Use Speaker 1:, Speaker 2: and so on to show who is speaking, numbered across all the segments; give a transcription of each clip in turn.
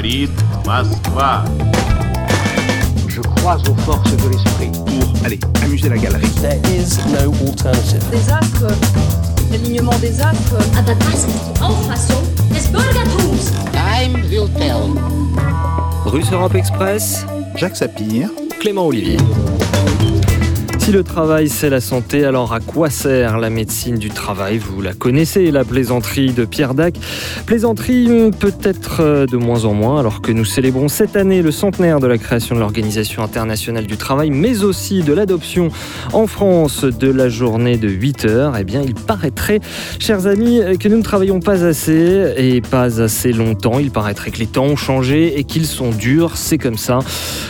Speaker 1: говорит Москва.
Speaker 2: Je crois aux forces de l'esprit.
Speaker 3: Pour, allez, amuser la galerie.
Speaker 4: There is no alternative.
Speaker 5: des astres, l'alignement des astres.
Speaker 6: Aber das ist die Auffassung des Bürgertums.
Speaker 2: Time will tell.
Speaker 7: Russe Europe Express,
Speaker 3: Jacques Sapir.
Speaker 7: Clément Olivier. Si le travail c'est la santé, alors à quoi sert la médecine du travail? Vous la connaissez, la plaisanterie de Pierre Dac. Plaisanterie hum, peut-être euh, de moins en moins, alors que nous célébrons cette année le centenaire de la création de l'Organisation internationale du travail, mais aussi de l'adoption en France de la journée de 8 heures. Eh bien, il paraîtrait, chers amis, que nous ne travaillons pas assez et pas assez longtemps. Il paraîtrait que les temps ont changé et qu'ils sont durs. C'est comme ça.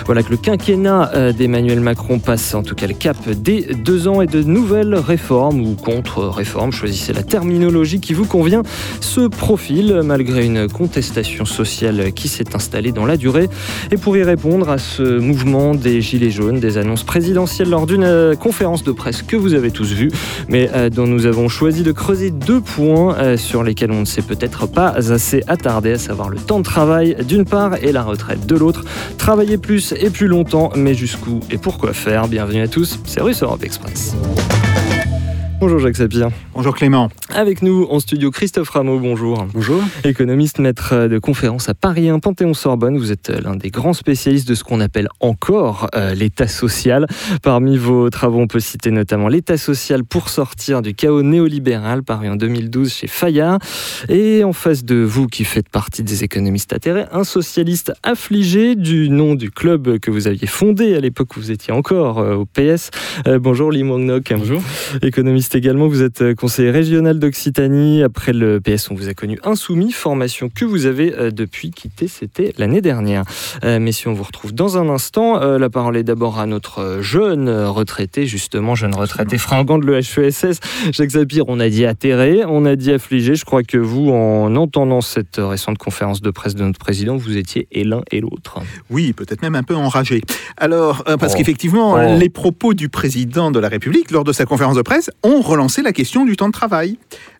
Speaker 7: Voilà que le quinquennat euh, d'Emmanuel Macron passe en tout cas le cap des deux ans et de nouvelles réformes ou contre-réformes. Choisissez la terminologie qui vous convient. Ce profil, malgré une contestation sociale qui s'est installée dans la durée. Et pour y répondre à ce mouvement des Gilets jaunes, des annonces présidentielles lors d'une euh, conférence de presse que vous avez tous vue, mais euh, dont nous avons choisi de creuser deux points euh, sur lesquels on ne s'est peut-être pas assez attardé, à savoir le temps de travail d'une part et la retraite de l'autre. Travailler plus et plus longtemps, mais jusqu'où et pourquoi faire? Bienvenue à tous, c'est Russe Europe Express. Bonjour Jacques Sapir.
Speaker 3: Bonjour Clément.
Speaker 7: Avec nous en studio Christophe Rameau, bonjour.
Speaker 3: Bonjour.
Speaker 7: Économiste, maître de conférence à Paris 1 Panthéon-Sorbonne, vous êtes l'un des grands spécialistes de ce qu'on appelle encore euh, l'état social. Parmi vos travaux, on peut citer notamment l'état social pour sortir du chaos néolibéral, paru en 2012 chez Fayard. Et en face de vous, qui faites partie des économistes atterrés, un socialiste affligé du nom du club que vous aviez fondé à l'époque où vous étiez encore euh, au PS. Euh, bonjour Lee.
Speaker 8: Bonjour.
Speaker 7: Économiste également, vous êtes euh, conseiller régional d'Occitanie. Après le PS, on vous a connu insoumis, formation que vous avez euh, depuis quitté, c'était l'année dernière. Euh, messieurs, on vous retrouve dans un instant. La parole est d'abord à notre jeune retraité, justement, jeune retraité fringant de l'EHESS, Jacques Sapir. On a dit atterré, on a dit affligé. Je crois que vous, en entendant cette récente conférence de presse de notre président, vous étiez et l'un et l'autre.
Speaker 3: Oui, peut-être même un peu enragé. Alors, parce
Speaker 7: Oh.
Speaker 3: qu'effectivement,
Speaker 7: Oh.
Speaker 3: les propos du président de la République lors de sa conférence de presse ont relancé la question du temps de travail.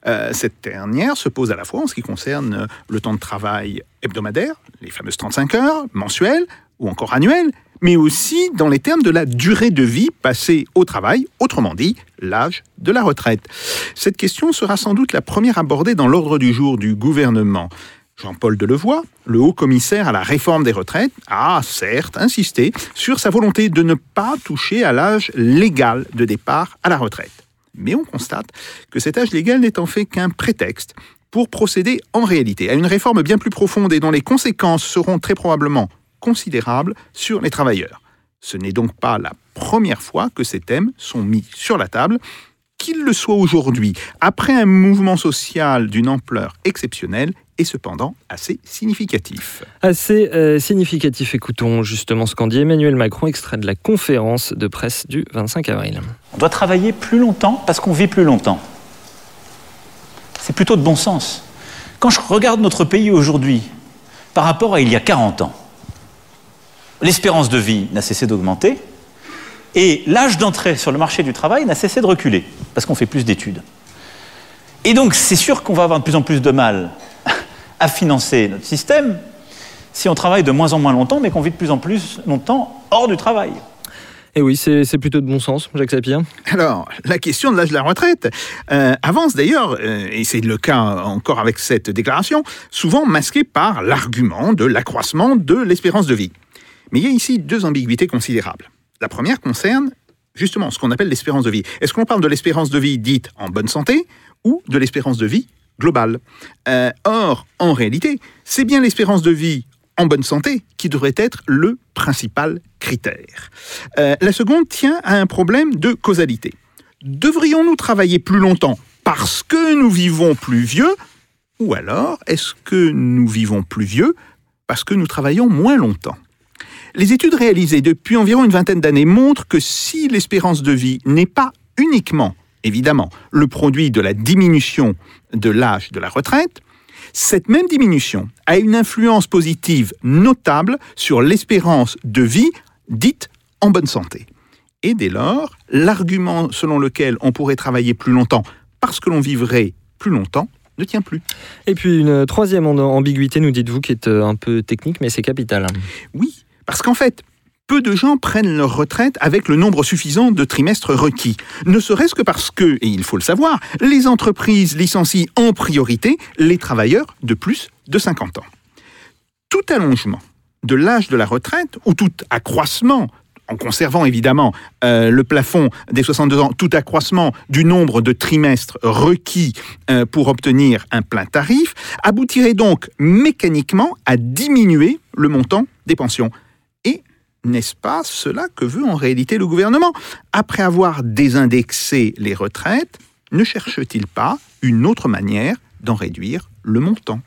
Speaker 3: Euh, cette dernière se pose à la fois en ce qui concerne euh, le temps de travail hebdomadaire, les fameuses 35 heures, mensuelles ou encore annuelles, mais aussi dans les termes de la durée de vie passée au travail, autrement dit, l'âge de la retraite. Cette question sera sans doute la première abordée dans l'ordre du jour du gouvernement. Jean-Paul Delevoye, le haut commissaire à la réforme des retraites, a certes insisté sur sa volonté de ne pas toucher à l'âge légal de départ à la retraite. Mais on constate que cet âge légal n'est en fait qu'un prétexte pour procéder en réalité à une réforme bien plus profonde et dont les conséquences seront très probablement considérables sur les travailleurs. Ce n'est donc pas la première fois que ces thèmes sont mis sur la table, qu'il le soit aujourd'hui, après un mouvement social d'une ampleur exceptionnelle et cependant assez significatif.
Speaker 7: Assez euh, significatif, écoutons justement ce qu'en dit Emmanuel Macron, extrait de la conférence de presse du 25 avril.
Speaker 8: On doit travailler plus longtemps parce qu'on vit plus longtemps. C'est plutôt de bon sens. Quand je regarde notre pays aujourd'hui par rapport à il y a 40 ans, l'espérance de vie n'a cessé d'augmenter et l'âge d'entrée sur le marché du travail n'a cessé de reculer parce qu'on fait plus d'études. Et donc c'est sûr qu'on va avoir de plus en plus de mal à financer notre système si on travaille de moins en moins longtemps mais qu'on vit de plus en plus longtemps hors du travail.
Speaker 7: Et oui, c'est c'est plutôt de bon sens, Jacques Sapir.
Speaker 3: Alors, la question de l'âge de la retraite euh, avance d'ailleurs, euh, et c'est le cas encore avec cette déclaration, souvent masquée par l'argument de l'accroissement de l'espérance de vie. Mais il y a ici deux ambiguïtés considérables. La première concerne justement ce qu'on appelle l'espérance de vie. Est-ce qu'on parle de l'espérance de vie dite en bonne santé ou de l'espérance de vie globale? Euh, Or, en réalité, c'est bien l'espérance de vie en bonne santé qui devrait être le principal critère. Euh, la seconde tient à un problème de causalité. Devrions-nous travailler plus longtemps parce que nous vivons plus vieux ou alors est-ce que nous vivons plus vieux parce que nous travaillons moins longtemps? Les études réalisées depuis environ une vingtaine d'années montrent que si l'espérance de vie n'est pas uniquement, évidemment, le produit de la diminution de l'âge de la retraite, cette même diminution a une influence positive notable sur l'espérance de vie dite en bonne santé. Et dès lors, l'argument selon lequel on pourrait travailler plus longtemps parce que l'on vivrait plus longtemps ne tient plus.
Speaker 7: Et puis une troisième ambiguïté, nous dites-vous, qui est euh, un peu technique, mais c'est capital.
Speaker 3: Oui, parce qu'en fait, peu de gens prennent leur retraite avec le nombre suffisant de trimestres requis. Ne serait-ce que parce que, et il faut le savoir, les entreprises licencient en priorité les travailleurs de plus de 50 ans. Tout allongement de l'âge de la retraite ou tout accroissement en conservant évidemment euh, le plafond des 62 ans, tout accroissement du nombre de trimestres requis euh, pour obtenir un plein tarif, aboutirait donc mécaniquement à diminuer le montant des pensions. N'est-ce pas cela que veut en réalité le gouvernement? Après avoir désindexé les retraites, ne cherche-t-il pas une autre manière d'en réduire le montant?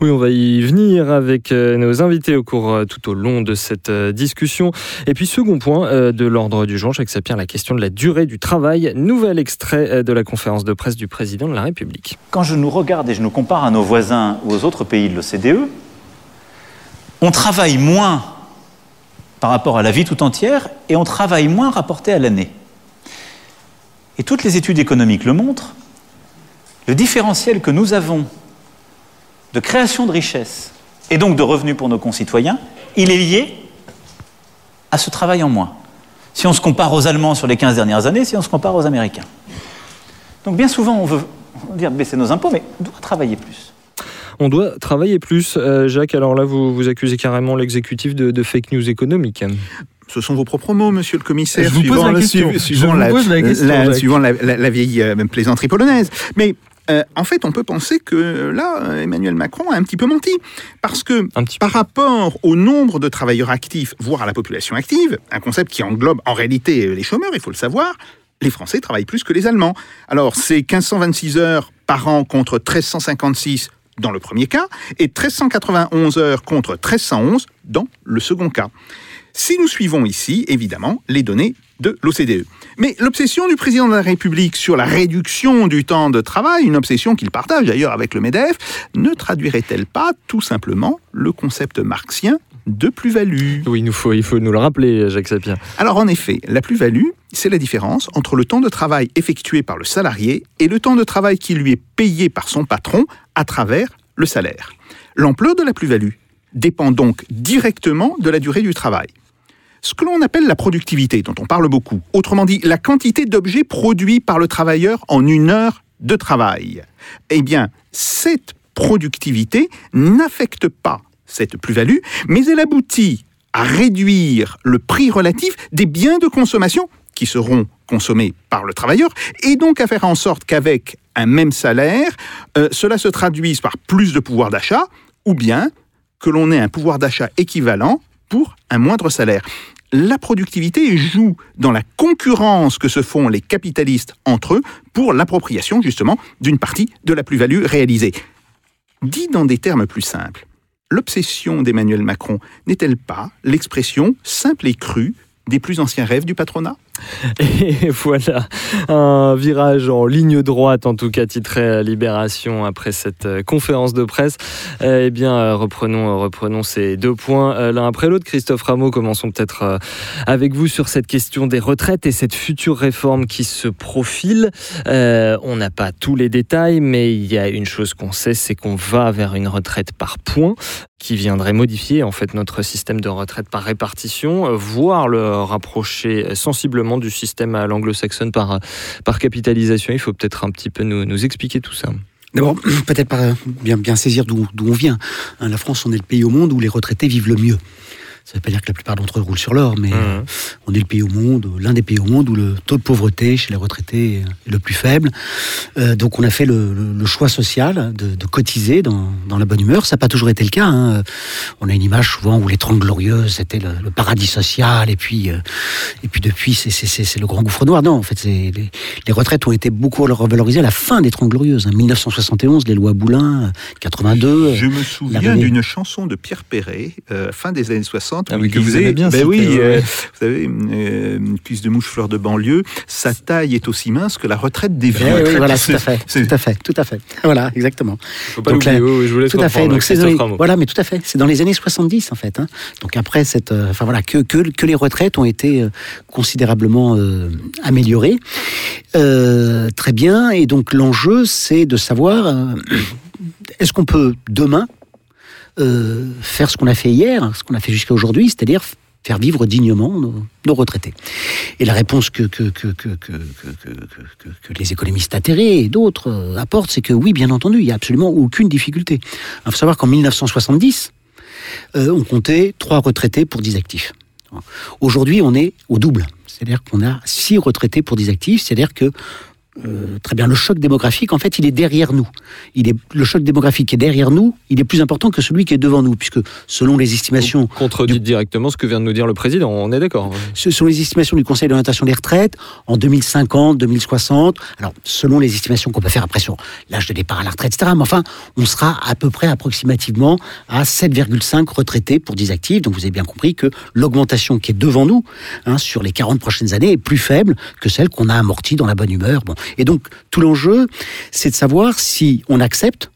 Speaker 7: Oui, on va y venir avec euh, nos invités au cours euh, tout au long de cette euh, discussion. Et puis, second point de l'ordre du jour, Jacques Sapir, la question de la durée du travail. Nouvel extrait de la conférence de presse du président de la République.
Speaker 8: Quand je nous regarde et je nous compare à nos voisins ou aux autres pays de l'OCDE, on travaille moins par rapport à la vie tout entière et on travaille moins rapporté à l'année. Et toutes les études économiques le montrent, le différentiel que nous avons de création de richesses et donc de revenus pour nos concitoyens, il est lié à ce travail en moins. Si on se compare aux Allemands sur les 15 dernières années, si on se compare aux Américains. Donc bien souvent, on veut dire baisser nos impôts, mais on doit travailler plus.
Speaker 7: On doit travailler plus. Euh, Jacques, alors là, vous, vous accusez carrément l'exécutif de, de fake news économique.
Speaker 3: Ce sont vos propres mots, monsieur le commissaire,
Speaker 9: Je vous pose la question.
Speaker 3: su-
Speaker 9: Je
Speaker 3: suivant
Speaker 9: vous
Speaker 3: la,
Speaker 9: pose la question,
Speaker 3: la-
Speaker 9: Jacques.
Speaker 3: suivant la, la- la vieille euh, plaisanterie polonaise. Mais euh, en fait, on peut penser que là, euh, Emmanuel Macron a un petit peu menti. Parce que par rapport au nombre de travailleurs actifs, voire à la population active, un concept qui englobe en réalité les chômeurs, il faut le savoir, les Français travaillent plus que les Allemands. Alors, c'est 1526 heures par an contre 1356 dans le premier cas, et 1391 heures contre 1311 dans le second cas. Si nous suivons ici, évidemment, les données de l'OCDE. Mais l'obsession du président de la République sur la réduction du temps de travail, une obsession qu'il partage d'ailleurs avec le MEDEF, ne traduirait-elle pas tout simplement le concept marxien de plus-value?
Speaker 7: Oui, il, nous faut, il faut nous le rappeler, Jacques Sapir.
Speaker 3: alors en effet, la plus-value, c'est la différence entre le temps de travail effectué par le salarié et le temps de travail qui lui est payé par son patron à travers le salaire. L'ampleur de la plus-value dépend donc directement de la durée du travail. Ce que l'on appelle la productivité, dont on parle beaucoup, autrement dit la quantité d'objets produits par le travailleur en une heure de travail, eh bien, cette productivité n'affecte pas cette plus-value, mais elle aboutit à réduire le prix relatif des biens de consommation qui seront consommés par le travailleur, et donc à faire en sorte qu'avec un même salaire, euh, cela se traduise par plus de pouvoir d'achat, ou bien que l'on ait un pouvoir d'achat équivalent pour un moindre salaire. La productivité joue dans la concurrence que se font les capitalistes entre eux pour l'appropriation justement d'une partie de la plus-value réalisée. Dit dans des termes plus simples, l'obsession d'Emmanuel Macron n'est-elle pas l'expression simple et crue des plus anciens rêves du patronat?
Speaker 7: Et voilà, un virage en ligne droite, en tout cas titré euh, Libération après cette euh, conférence de presse. Euh, eh bien, reprenons, reprenons ces deux points l'un après l'autre. Christophe Rameau, commençons peut-être avec vous sur cette question des retraites et cette future réforme qui se profile. On n'a pas tous les détails, mais il y a une chose qu'on sait, c'est qu'on va vers une retraite par points qui viendrait modifier en fait notre système de retraite par répartition, voire le rapprocher sensiblement du système à l'anglo-saxonne par, par capitalisation. Il faut peut-être un petit peu nous, expliquer tout ça.
Speaker 2: D'abord, peut-être par bien, bien saisir d'où d'où on vient. Hein, la France, on est le pays au monde où les retraités vivent le mieux. Ça ne veut pas dire que la plupart d'entre eux roulent sur l'or, mais euh, on est le pays au monde, l'un des pays au monde où le taux de pauvreté chez les retraités est le plus faible. Euh, donc on a fait le, le- le choix social de, de cotiser dans, dans la bonne humeur. Ça n'a pas toujours été le cas. hein. On a une image souvent où les Trente Glorieuses, c'était le, le paradis social, et puis, euh, et puis depuis, c'est- c'est c'est- c'est le grand gouffre noir. Non, en fait, les, les retraites ont été beaucoup revalorisées à la fin des Trente Glorieuses. hein. 1971, les lois Boulin, euh, 82.
Speaker 3: Je me souviens d'une chanson de Pierre Perret, euh, fin des années 60, 60,
Speaker 9: Ah
Speaker 3: oui,
Speaker 9: oui, que vous avez bien
Speaker 3: ben oui, euh, vous savez, euh, une cuisse de mouche fleur de banlieue, sa taille est aussi mince que la retraite des
Speaker 2: Eh
Speaker 3: vieux.
Speaker 2: oui, oui, voilà, tout à fait, tout à fait, tout à fait. Voilà, exactement.
Speaker 7: Faut pas
Speaker 2: Donc là-
Speaker 7: oui, je vous laisse
Speaker 2: Tout à fait. Donc c'est voilà, mais tout à fait. C'est dans les années 70 en fait. hein. Donc après cette, euh, enfin voilà, que, que que les retraites ont été euh, considérablement euh, améliorées. Euh, très bien. Et donc l'enjeu, c'est de savoir euh, est-ce qu'on peut demain euh, faire ce qu'on a fait hier, ce qu'on a fait jusqu'à aujourd'hui, c'est-à-dire faire vivre dignement nos, retraités. Et la réponse que, les économistes atterrés et d'autres euh, apportent, c'est que oui, bien entendu, il n'y a absolument aucune difficulté. Il faut savoir qu'en 1970, euh, on comptait trois retraités pour 10 actifs. Aujourd'hui, on est au double. C'est-à-dire qu'on a six retraités pour 10 actifs. C'est-à-dire que euh, très bien, le choc démographique, en fait, il est derrière nous. Il est, le choc démographique qui est derrière nous, il est plus important que celui qui est devant nous, puisque selon les estimations
Speaker 7: Vous contredit directement ce que vient de nous dire le président, on est d'accord.
Speaker 2: ce sont les estimations du Conseil d'orientation des retraites en 2050, 2060. Alors, selon les estimations qu'on peut faire après sur l'âge de départ à la retraite, etc. Mais enfin, on sera à peu près approximativement à 7,5 retraités pour 10 actifs. Donc, vous avez bien compris que l'augmentation qui est devant nous hein, sur les 40 prochaines années est plus faible que celle qu'on a amortie dans la bonne humeur. Bon. Et donc, tout l'enjeu, c'est de savoir si on accepte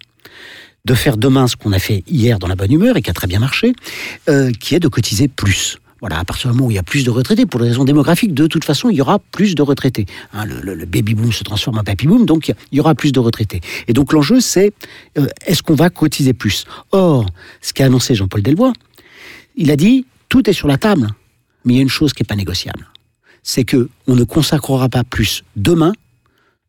Speaker 2: de faire demain ce qu'on a fait hier dans la bonne humeur et qui a très bien marché, euh, qui est de cotiser plus. Voilà, à partir du moment où il y a plus de retraités, pour des raisons démographiques, de toute façon, il y aura plus de retraités. Hein, le, baby boom se transforme en papy boom, donc il y aura plus de retraités. Et donc l'enjeu, c'est euh, est-ce qu'on va cotiser plus? Or, ce qu'a annoncé Jean-Paul Delvoye, il a dit tout est sur la table, mais il y a une chose qui n'est pas négociable, c'est que on ne consacrera pas plus demain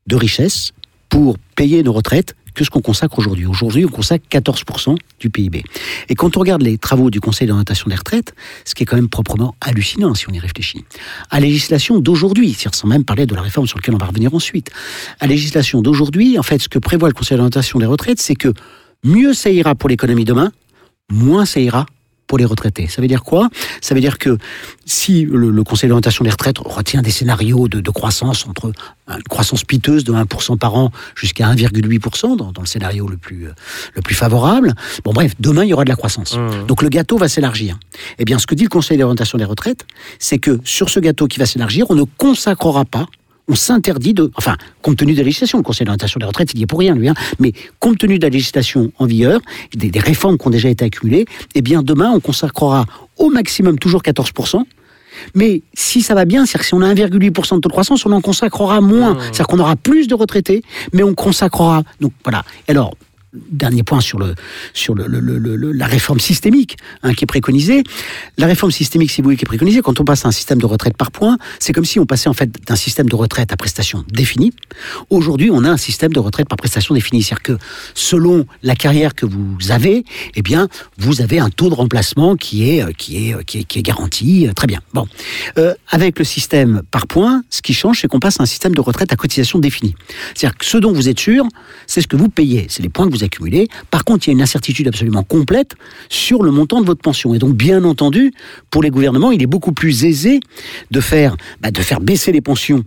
Speaker 2: de richesse pour payer nos retraites que ce qu'on consacre aujourd'hui. Aujourd'hui, on consacre 14% du PIB. Et quand on regarde les travaux du Conseil d'orientation des retraites, ce qui est quand même proprement hallucinant si on y réfléchit, à la législation d'aujourd'hui, sans même parler de la réforme sur laquelle on va revenir ensuite, à la législation d'aujourd'hui, en fait, ce que prévoit le Conseil d'orientation des retraites, c'est que mieux ça ira pour l'économie demain, moins ça ira pour les retraités. Ça veut dire quoi? Ça veut dire que si le, le Conseil d'orientation des retraites retient des scénarios de, de croissance entre une croissance piteuse de 1% par an jusqu'à 1,8% dans, dans le scénario le plus, le plus favorable, bon bref, demain il y aura de la croissance.
Speaker 7: Mmh.
Speaker 2: Donc le gâteau va s'élargir. Eh bien, ce que dit le Conseil d'orientation des retraites, c'est que sur ce gâteau qui va s'élargir, on ne consacrera pas on s'interdit de, enfin, compte tenu de la législation, le Conseil d'orientation des retraites, il y est pour rien, lui, hein, mais compte tenu de la législation en vigueur, des, des réformes qui ont déjà été accumulées, eh bien, demain, on consacrera au maximum toujours 14%. Mais si ça va bien, c'est-à-dire que si on a 1,8% de taux de croissance, on en consacrera moins. C'est-à-dire qu'on aura plus de retraités, mais on consacrera. Donc voilà. Alors, dernier point sur, le, sur le, la réforme systémique hein, qui est préconisée. La réforme systémique, si vous voulez, qui est préconisée, quand on passe à un système de retraite par points, c'est comme si on passait en fait d'un système de retraite à prestation définie. Aujourd'hui, on a un système de retraite par prestation définie. C'est-à-dire que selon la carrière que vous avez, eh bien, vous avez un taux de remplacement qui est, euh, euh, qui est, qui est garanti. Euh, Très bien. Bon. Avec le système par points, ce qui change, c'est qu'on passe à un système de retraite à cotisation définie. C'est-à-dire que ce dont vous êtes sûr, c'est ce que vous payez, c'est les points que vous accumulez. Par contre, il y a une incertitude absolument complète sur le montant de votre pension. Et donc, bien entendu, pour les gouvernements, il est beaucoup plus aisé de faire, bah, de faire baisser les pensions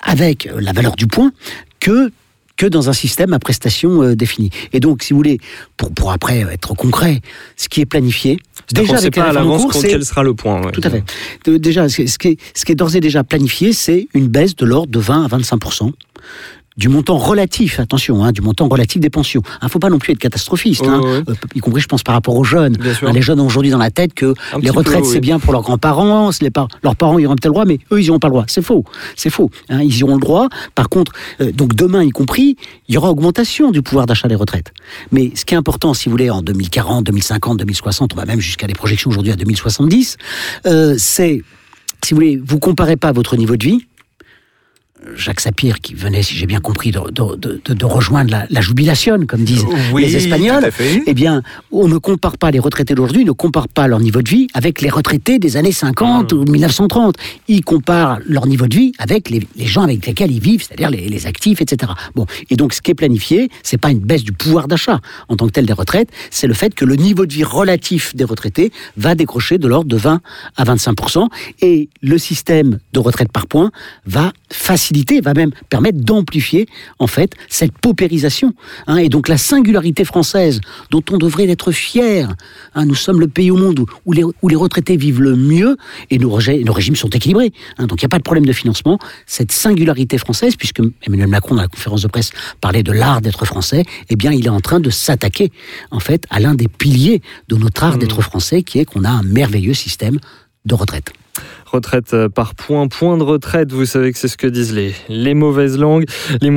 Speaker 2: avec euh, la valeur du point que que dans un système à prestation euh, définie. Et donc, si vous voulez, pour, pour après être concret, ce qui est planifié,
Speaker 7: Déjà,
Speaker 2: avec
Speaker 7: pas à l'avance quel sera le point. ouais.
Speaker 2: tout à fait. De- déjà, ce ce qui est, ce qui est d'ores et déjà planifié, c'est une baisse de l'ordre de 20 à 25 du montant relatif, attention, hein, du montant relatif des pensions. Il ne faut pas non plus être catastrophiste, hein,
Speaker 7: ouais.
Speaker 2: euh, y compris, je pense, par rapport aux jeunes. Hein, les jeunes ont aujourd'hui dans la tête que
Speaker 7: Un
Speaker 2: les retraites,
Speaker 7: oui.
Speaker 2: c'est bien pour leurs grands-parents, par- leurs parents, ils auront peut-être le droit, mais eux, ils n'auront pas le droit. C'est faux. C'est faux. hein, ils y auront le droit. Par contre, euh, donc demain, y compris, il y aura augmentation du pouvoir d'achat des retraites. Mais ce qui est important, si vous voulez, en 2040, 2050, 2060, on va même jusqu'à des projections aujourd'hui à 2070, euh, c'est, si vous voulez, vous comparez pas votre niveau de vie, Jacques Sapir, qui venait, si j'ai bien compris, de, de- de- de- rejoindre la, la jubilation, comme disent
Speaker 3: Oui,
Speaker 2: les Espagnols, eh bien, on ne compare pas les retraités d'aujourd'hui, ne compare pas leur niveau de vie avec les retraités des années 50 ou 1930. Ils comparent leur niveau de vie avec les, les gens avec lesquels ils vivent, c'est-à-dire les, les actifs, etc. Bon, et donc ce qui est planifié, c'est pas une baisse du pouvoir d'achat en tant que tel des retraites, c'est le fait que le niveau de vie relatif des retraités va décrocher de l'ordre de 20 à 25% et le système de retraite par points va faciliter faciliter, va même permettre d'amplifier en fait cette paupérisation. hein. et donc la singularité française, dont on devrait être fier. hein. nous sommes le pays au monde où, où les, où les retraités vivent le mieux et nos, régimes sont équilibrés. hein. donc il n'y a pas de problème de financement. Cette singularité française, puisque Emmanuel Macron dans la conférence de presse parlait de l'art d'être français, eh bien il est en train de s'attaquer en fait à l'un des piliers de notre art d'être français, qui est qu'on a un merveilleux système de retraite.
Speaker 7: Retraite euh, par point, point de retraite, vous savez que c'est ce que disent les, les mauvaises langues. Les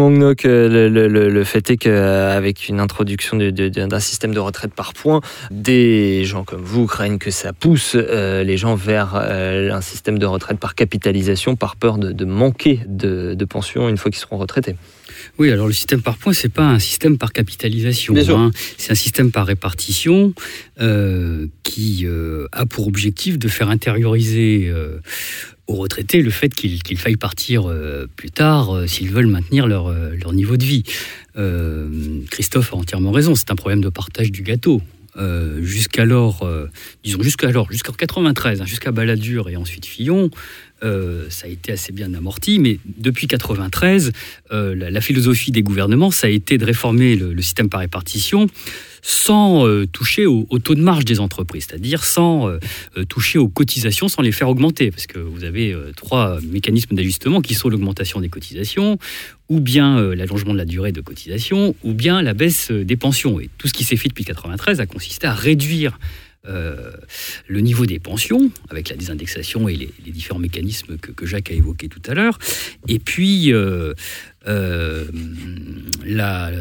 Speaker 7: euh, le, fait est qu'avec une introduction d'un système de retraite par point, des gens comme vous craignent que ça pousse euh, les gens vers euh, un système de retraite par capitalisation, par peur de, manquer de pension une fois qu'ils seront retraités.
Speaker 9: Oui, alors le système par points, c'est pas un système par capitalisation. Hein. C'est un système par répartition euh, qui euh, a pour objectif de faire intérioriser euh, aux retraités le fait qu'il qu'il faille partir plus tard s'ils veulent maintenir leur, leur niveau de vie. Christophe a entièrement raison, c'est un problème de partage du gâteau. Euh, jusqu'alors, euh, disons jusqu'alors, jusqu'en 93, hein, jusqu'à Balladur et ensuite Fillon, euh, ça a été assez bien amorti, mais depuis 93, euh, la, philosophie des gouvernements, ça a été de réformer le, système par répartition sans euh, toucher au, au taux de marge des entreprises, c'est-à-dire sans euh, toucher aux cotisations, sans les faire augmenter, parce que vous avez trois mécanismes d'ajustement qui sont l'augmentation des cotisations, ou bien l'allongement de la durée de cotisation, ou bien la baisse des pensions. Et tout ce qui s'est fait depuis 93 a consisté à réduire euh, le niveau des pensions, avec la désindexation et les, différents mécanismes que, que Jacques a évoqués tout à l'heure, et puis euh, euh, la-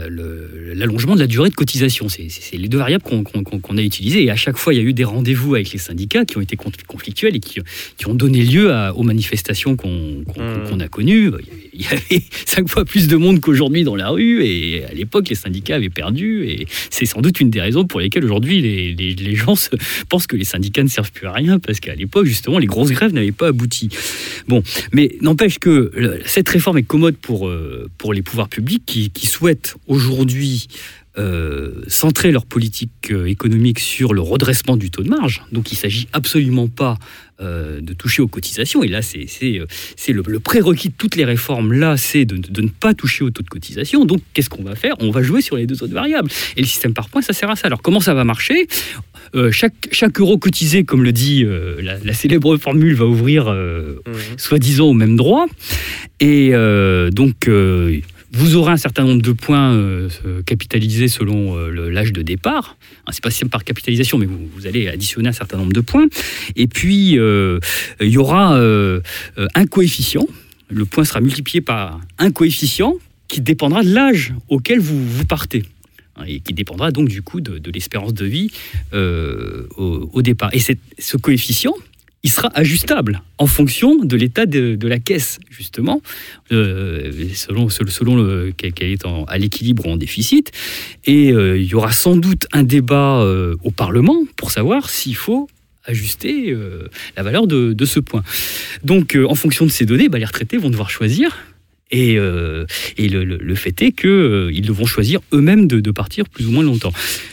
Speaker 9: l'allongement de la durée de cotisation. C'est les deux variables qu'on a utilisées, et à chaque fois, il y a eu des rendez-vous avec les syndicats qui ont été con- conflictuels et qui, qui ont donné lieu à- aux manifestations qu'on
Speaker 7: Mmh.
Speaker 9: qu'on a connues. Il y avait cinq fois plus de monde qu'aujourd'hui dans la rue, et à l'époque, les syndicats avaient perdu, et c'est sans doute une des raisons pour lesquelles aujourd'hui les, les- les gens se- pensent que les syndicats ne servent plus à rien, parce qu'à l'époque, justement, les grosses grèves n'avaient pas abouti. Bon, mais n'empêche que cette réforme est commode pour, euh, pour les pouvoirs publics qui, qui souhaitent aujourd'hui euh, centrer leur politique euh, économique sur le redressement du taux de marge. Donc il ne s'agit absolument pas euh, de toucher aux cotisations. Et là, c'est le, le prérequis de toutes les réformes, là, c'est de, de ne pas toucher au taux de cotisation. Donc qu'est-ce qu'on va faire? On va jouer sur les deux autres variables. Et le système par points, ça sert à ça. Alors comment ça va marcher? Euh, chaque, chaque euro cotisé, comme le dit la, la célèbre formule, va ouvrir euh, soi-disant au même droit. Et donc, vous aurez un certain nombre de points euh, euh, capitalisés selon euh, l'âge de départ. Hein, c'est pas système par capitalisation, mais vous, allez additionner un certain nombre de points. Et puis, il y aura un coefficient. Le point sera multiplié par un coefficient qui dépendra de l'âge auquel vous, partez. Hein, Et qui dépendra donc du coup de, l'espérance de vie au, au départ. Et ce coefficient, il sera ajustable en fonction de l'état de, la caisse, justement, euh, selon, selon, selon le- qu'elle est à l'équilibre ou en déficit. Et euh, il y aura sans doute un débat euh, au Parlement pour savoir s'il faut ajuster la valeur de, ce point. Donc, en fonction de ces données, bah, les retraités vont devoir choisir. Et, euh, et le, le- le fait est qu'ils devront choisir eux-mêmes de, de partir plus ou moins longtemps,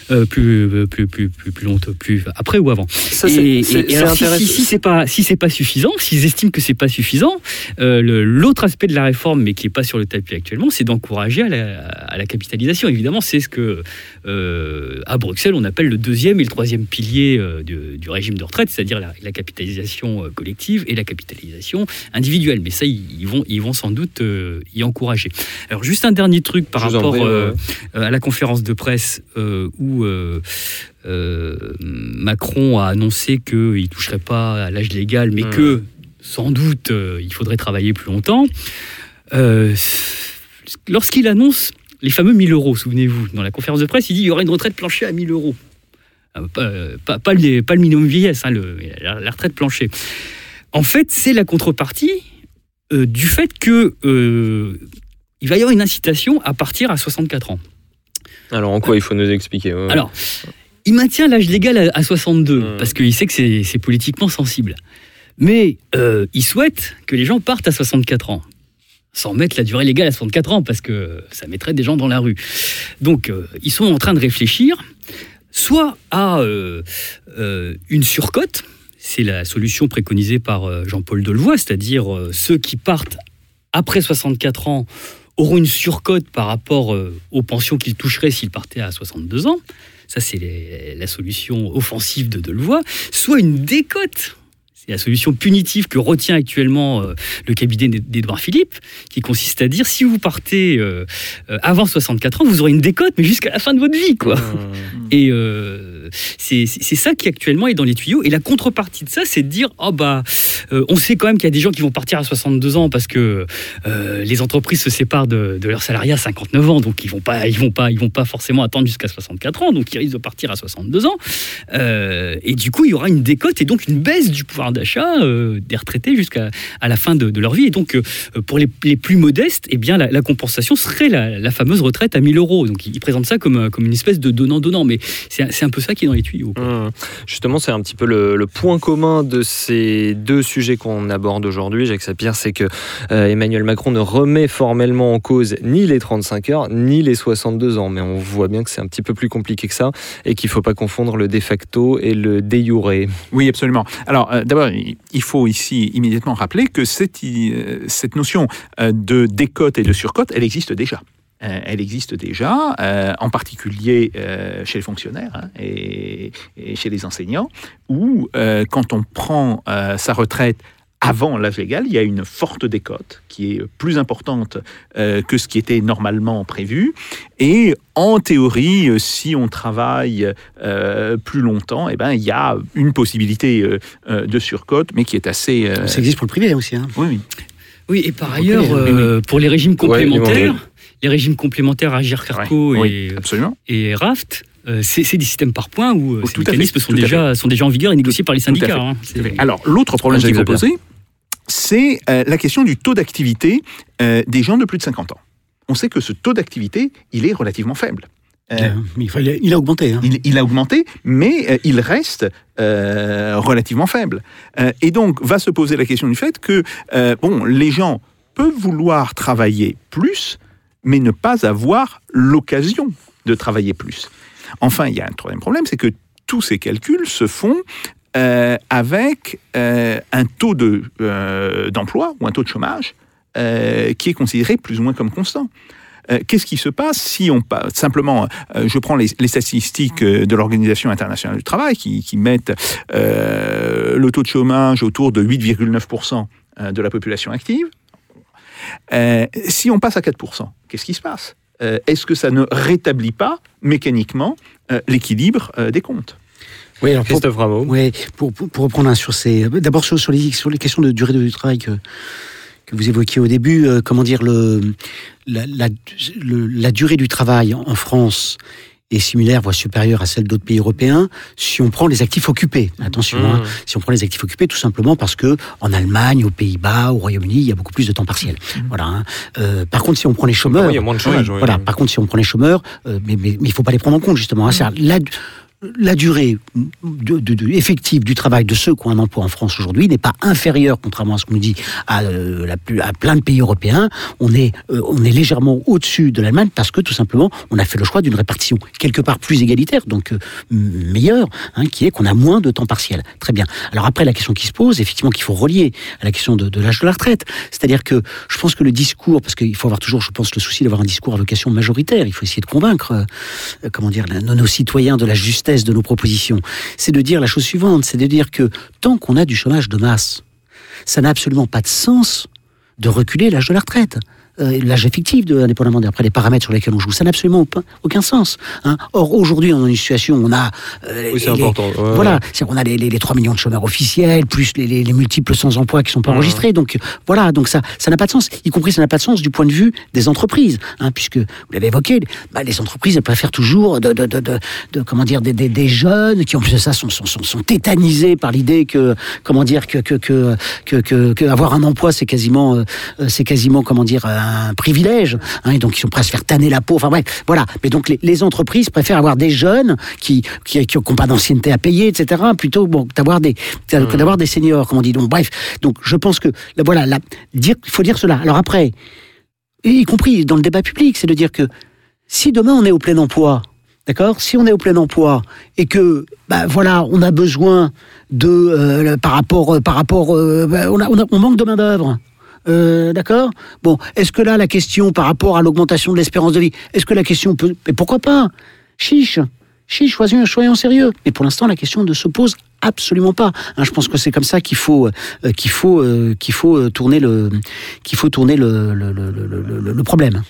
Speaker 9: Euh, plus, euh, plus, plus, plus, plus longtemps, plus après ou avant.
Speaker 7: Ça,
Speaker 9: Et-
Speaker 7: c'est-
Speaker 9: et-
Speaker 7: c'est-
Speaker 9: et
Speaker 7: c'est
Speaker 9: alors, si, si, si c'est pas si c'est pas suffisant, s'ils estiment que c'est pas suffisant, euh, l'autre aspect de la réforme, mais qui est pas sur le tapis actuellement, c'est d'encourager à la, à la capitalisation. Évidemment, c'est ce que euh, à Bruxelles on appelle le deuxième et le troisième pilier euh, du, du régime de retraite, c'est-à-dire la, la capitalisation euh, collective et la capitalisation individuelle. Mais ça, ils, ils vont ils vont sans doute euh, y encourager. Alors juste un dernier truc par rapport
Speaker 7: prie,
Speaker 9: euh,
Speaker 7: ouais.
Speaker 9: à la conférence de presse euh, où euh, euh, Macron a annoncé qu'il ne toucherait pas à l'âge légal, mais
Speaker 7: Hmm.
Speaker 9: que sans doute euh, il faudrait travailler plus longtemps. Euh, Lorsqu'il annonce les fameux 1000 euros, souvenez-vous, dans la conférence de presse, il dit qu'il y aurait une retraite plancher à 1000 euros. Ah, Pas, pas, pas le, pas le minimum vieillesse, hein, le- la, la retraite plancher. En fait, c'est la contrepartie euh, du fait que euh, il va y avoir une incitation à partir à 64 ans.
Speaker 7: Alors en quoi il faut nous expliquer ouais.
Speaker 9: Alors, il maintient l'âge légal à, à 62
Speaker 7: Hmm.
Speaker 9: parce qu'il sait que c'est politiquement sensible. Mais euh, il souhaite que les gens partent à 64 ans, sans mettre la durée légale à 64 ans parce que ça mettrait des gens dans la rue. Donc, euh, ils sont en train de réfléchir soit à euh, euh, une surcote, c'est la solution préconisée par euh, Jean-Paul Delevoye, c'est-à-dire euh, ceux qui partent après 64 ans, auront une surcote par rapport euh, aux pensions qu'ils toucheraient s'ils partaient à 62 ans. Ça, c'est les- la solution offensive de Delevoye. Soit une décote. C'est la solution punitive que retient actuellement le cabinet d'Edouard Philippe, qui consiste à dire si vous partez avant 64 ans, vous aurez une décote, mais jusqu'à la fin de votre vie, quoi.
Speaker 7: Mmh.
Speaker 9: Et euh, c'est ça qui actuellement est dans les tuyaux. Et la contrepartie de ça, c'est de dire oh bah, euh, on sait quand même qu'il y a des gens qui vont partir à 62 ans parce que euh, les entreprises se séparent de, de leurs salariés à 59 ans, donc ils vont pas, ils vont pas, ils vont pas forcément attendre jusqu'à 64 ans, donc ils risquent de partir à 62 ans. Euh, et du coup, il y aura une décote et donc une baisse du pouvoir d'achat des retraités jusqu'à à la fin de, leur vie. Et donc, pour les, les plus modestes, eh bien, la, compensation serait la, fameuse retraite à 1000 euros. Donc, ils présentent ça comme, comme une espèce de donnant-donnant, mais c'est un peu ça qui est dans les tuyaux. quoi.
Speaker 7: Hum. Justement, c'est un petit peu le, le point commun de ces deux sujets qu'on aborde aujourd'hui, Jacques Sapir, c'est que euh, Emmanuel Macron ne remet formellement en cause ni les 35 heures, ni les 62 ans. Mais on voit bien que c'est un petit peu plus compliqué que ça et qu'il ne faut pas confondre le de facto et le de jure.
Speaker 3: Oui, absolument. Alors, euh, d'abord, il faut ici immédiatement rappeler que cette, euh, cette notion de décote et de surcote, elle existe déjà. Euh, elle existe déjà, euh, en particulier euh, chez les fonctionnaires hein, et, et chez les enseignants, où euh, quand on prend euh, sa retraite avant l'âge légal, il y a une forte décote qui est plus importante euh, que ce qui était normalement prévu. Et en théorie, si on travaille euh, plus longtemps, eh ben, il y a une possibilité de surcote, mais qui est assez... euh,
Speaker 2: Ça existe pour le privé aussi. Hein.
Speaker 3: oui, oui.
Speaker 9: Oui, et par ailleurs, euh, pour les régimes complémentaires. Les régimes complémentaires Agir Carco
Speaker 3: Ouais,
Speaker 9: et,
Speaker 3: oui, absolument.
Speaker 9: et Raft, euh, c'est des systèmes par points où euh,
Speaker 3: Oh,
Speaker 9: ces
Speaker 3: fait,
Speaker 9: mécanismes sont déjà, sont déjà en vigueur et négociés par les syndicats. hein.
Speaker 3: Alors, l'autre problème que
Speaker 7: Sapir.
Speaker 3: posé, c'est euh, la question du taux d'activité euh, des gens de plus de 50 ans. On sait que ce taux d'activité, il est relativement faible. Euh,
Speaker 2: Euh, mais il, a augmenté. Hein.
Speaker 3: il, il a augmenté, mais euh, il reste euh, relativement faible. Euh, et donc, va se poser la question du fait que, euh, bon, les gens peuvent vouloir travailler plus, mais ne pas avoir l'occasion de travailler plus. Enfin, il y a un troisième problème, c'est que tous ces calculs se font euh, avec euh, un taux euh, d'emploi ou un taux de chômage qui est considéré plus ou moins comme constant. Qu'est-ce qui se passe si on passe simplement, je prends les, statistiques de l'Organisation internationale du travail qui, qui mettent le taux de chômage autour de 8,9% euh, de la population active. Euh, si on passe à 4%, qu'est-ce qui se passe? Euh, Est-ce que ça ne rétablit pas mécaniquement euh, l'équilibre des comptes?
Speaker 2: Oui, alors pour,
Speaker 7: Christophe Rameau.
Speaker 2: ouais, pour, pour, pour reprendre un sur ces. D'abord sur, sur, les, sur les questions de durée de travail que, que vous évoquiez au début, comment dire, le, la, la, le- la durée du travail en France est similaire, voire supérieure à celle d'autres pays européens, si on prend les actifs occupés. Attention, hein,
Speaker 7: Mmh.
Speaker 2: si on prend les actifs occupés, tout simplement parce que en Allemagne, aux Pays-Bas, au Royaume-Uni, il y a beaucoup plus de temps partiel. Voilà. hein. Euh, par contre, si on prend les chômeurs,
Speaker 7: Oui, il y a moins de chômage. oui.
Speaker 2: voilà. Par contre, si on prend les chômeurs, euh, mais, mais, mais il faut pas les prendre en compte justement. hein. C'est-à-dire La, durée effective du travail de ceux qui ont un emploi en France aujourd'hui n'est pas inférieure, contrairement à ce qu'on nous dit, à, euh, à plein de pays européens. On est, euh, on est légèrement au-dessus de l'Allemagne parce que tout simplement, on a fait le choix d'une répartition quelque part plus égalitaire, donc euh, meilleure, hein, qui est qu'on a moins de temps partiel. Très bien. Alors après, la question qui se pose, effectivement, qu'il faut relier à la question de, l'âge de la retraite, c'est-à-dire que je pense que le discours, parce qu'il faut avoir toujours, je pense, le souci d'avoir un discours à vocation majoritaire, il faut essayer de convaincre, comment dire, nos citoyens de la justesse de nos propositions, c'est de dire la chose suivante, c'est de dire que tant qu'on a du chômage de masse, ça n'a absolument pas de sens de reculer l'âge de la retraite. Euh, l'âge effectif, de, indépendamment d'après les paramètres sur lesquels on joue, ça n'a absolument aucun, aucun sens. hein. Or, aujourd'hui, on est dans une situation où on a... euh,
Speaker 7: Oui, c'est important. Ouais,
Speaker 2: voilà,
Speaker 7: ouais.
Speaker 2: c'est qu'on a les, les, les 3 millions de chômeurs officiels, plus les, les, les multiples sans-emploi qui sont pas enregistrés. Donc voilà, donc ça ça n'a pas de sens. Y compris, ça n'a pas de sens du point de vue des entreprises, hein, puisque vous l'avez évoqué, bah, les entreprises elles préfèrent toujours de, de, de, de, de- comment dire des, des, des jeunes qui en plus de ça sont sont, sont, sont tétanisés par l'idée que comment dire que que que que, que, que avoir un emploi c'est quasiment euh, euh, c'est quasiment comment dire un privilège. Hein, et donc ils sont prêts à se faire tanner la peau. Enfin bref, voilà. Mais donc les, les entreprises préfèrent avoir des jeunes qui qui qui n'ont pas d'ancienneté à payer, etc. Plutôt bon d'avoir des que d'avoir des seniors, comme on dit. Donc bref, donc je pense que là, voilà, là, dire il faut dire cela. Alors après, y compris dans le débat public, c'est de dire que si demain on est au plein emploi, d'accord, si on est au plein emploi et que bah voilà, on a besoin de euh, par rapport par rapport euh, bah, on, a, on, a- on manque de main d'œuvre. Euh, D'accord? Bon, est-ce que là, la question par rapport à l'augmentation de l'espérance de vie, est-ce que la question peut... Mais pourquoi pas? Chiche Chiche, soyons, soyons sérieux. Mais pour l'instant, la question ne se pose absolument pas. Hein, je pense que c'est comme ça qu'il faut euh, qu'il faut euh, qu'il faut euh, tourner le qu'il faut tourner le, le, le, le- le problème.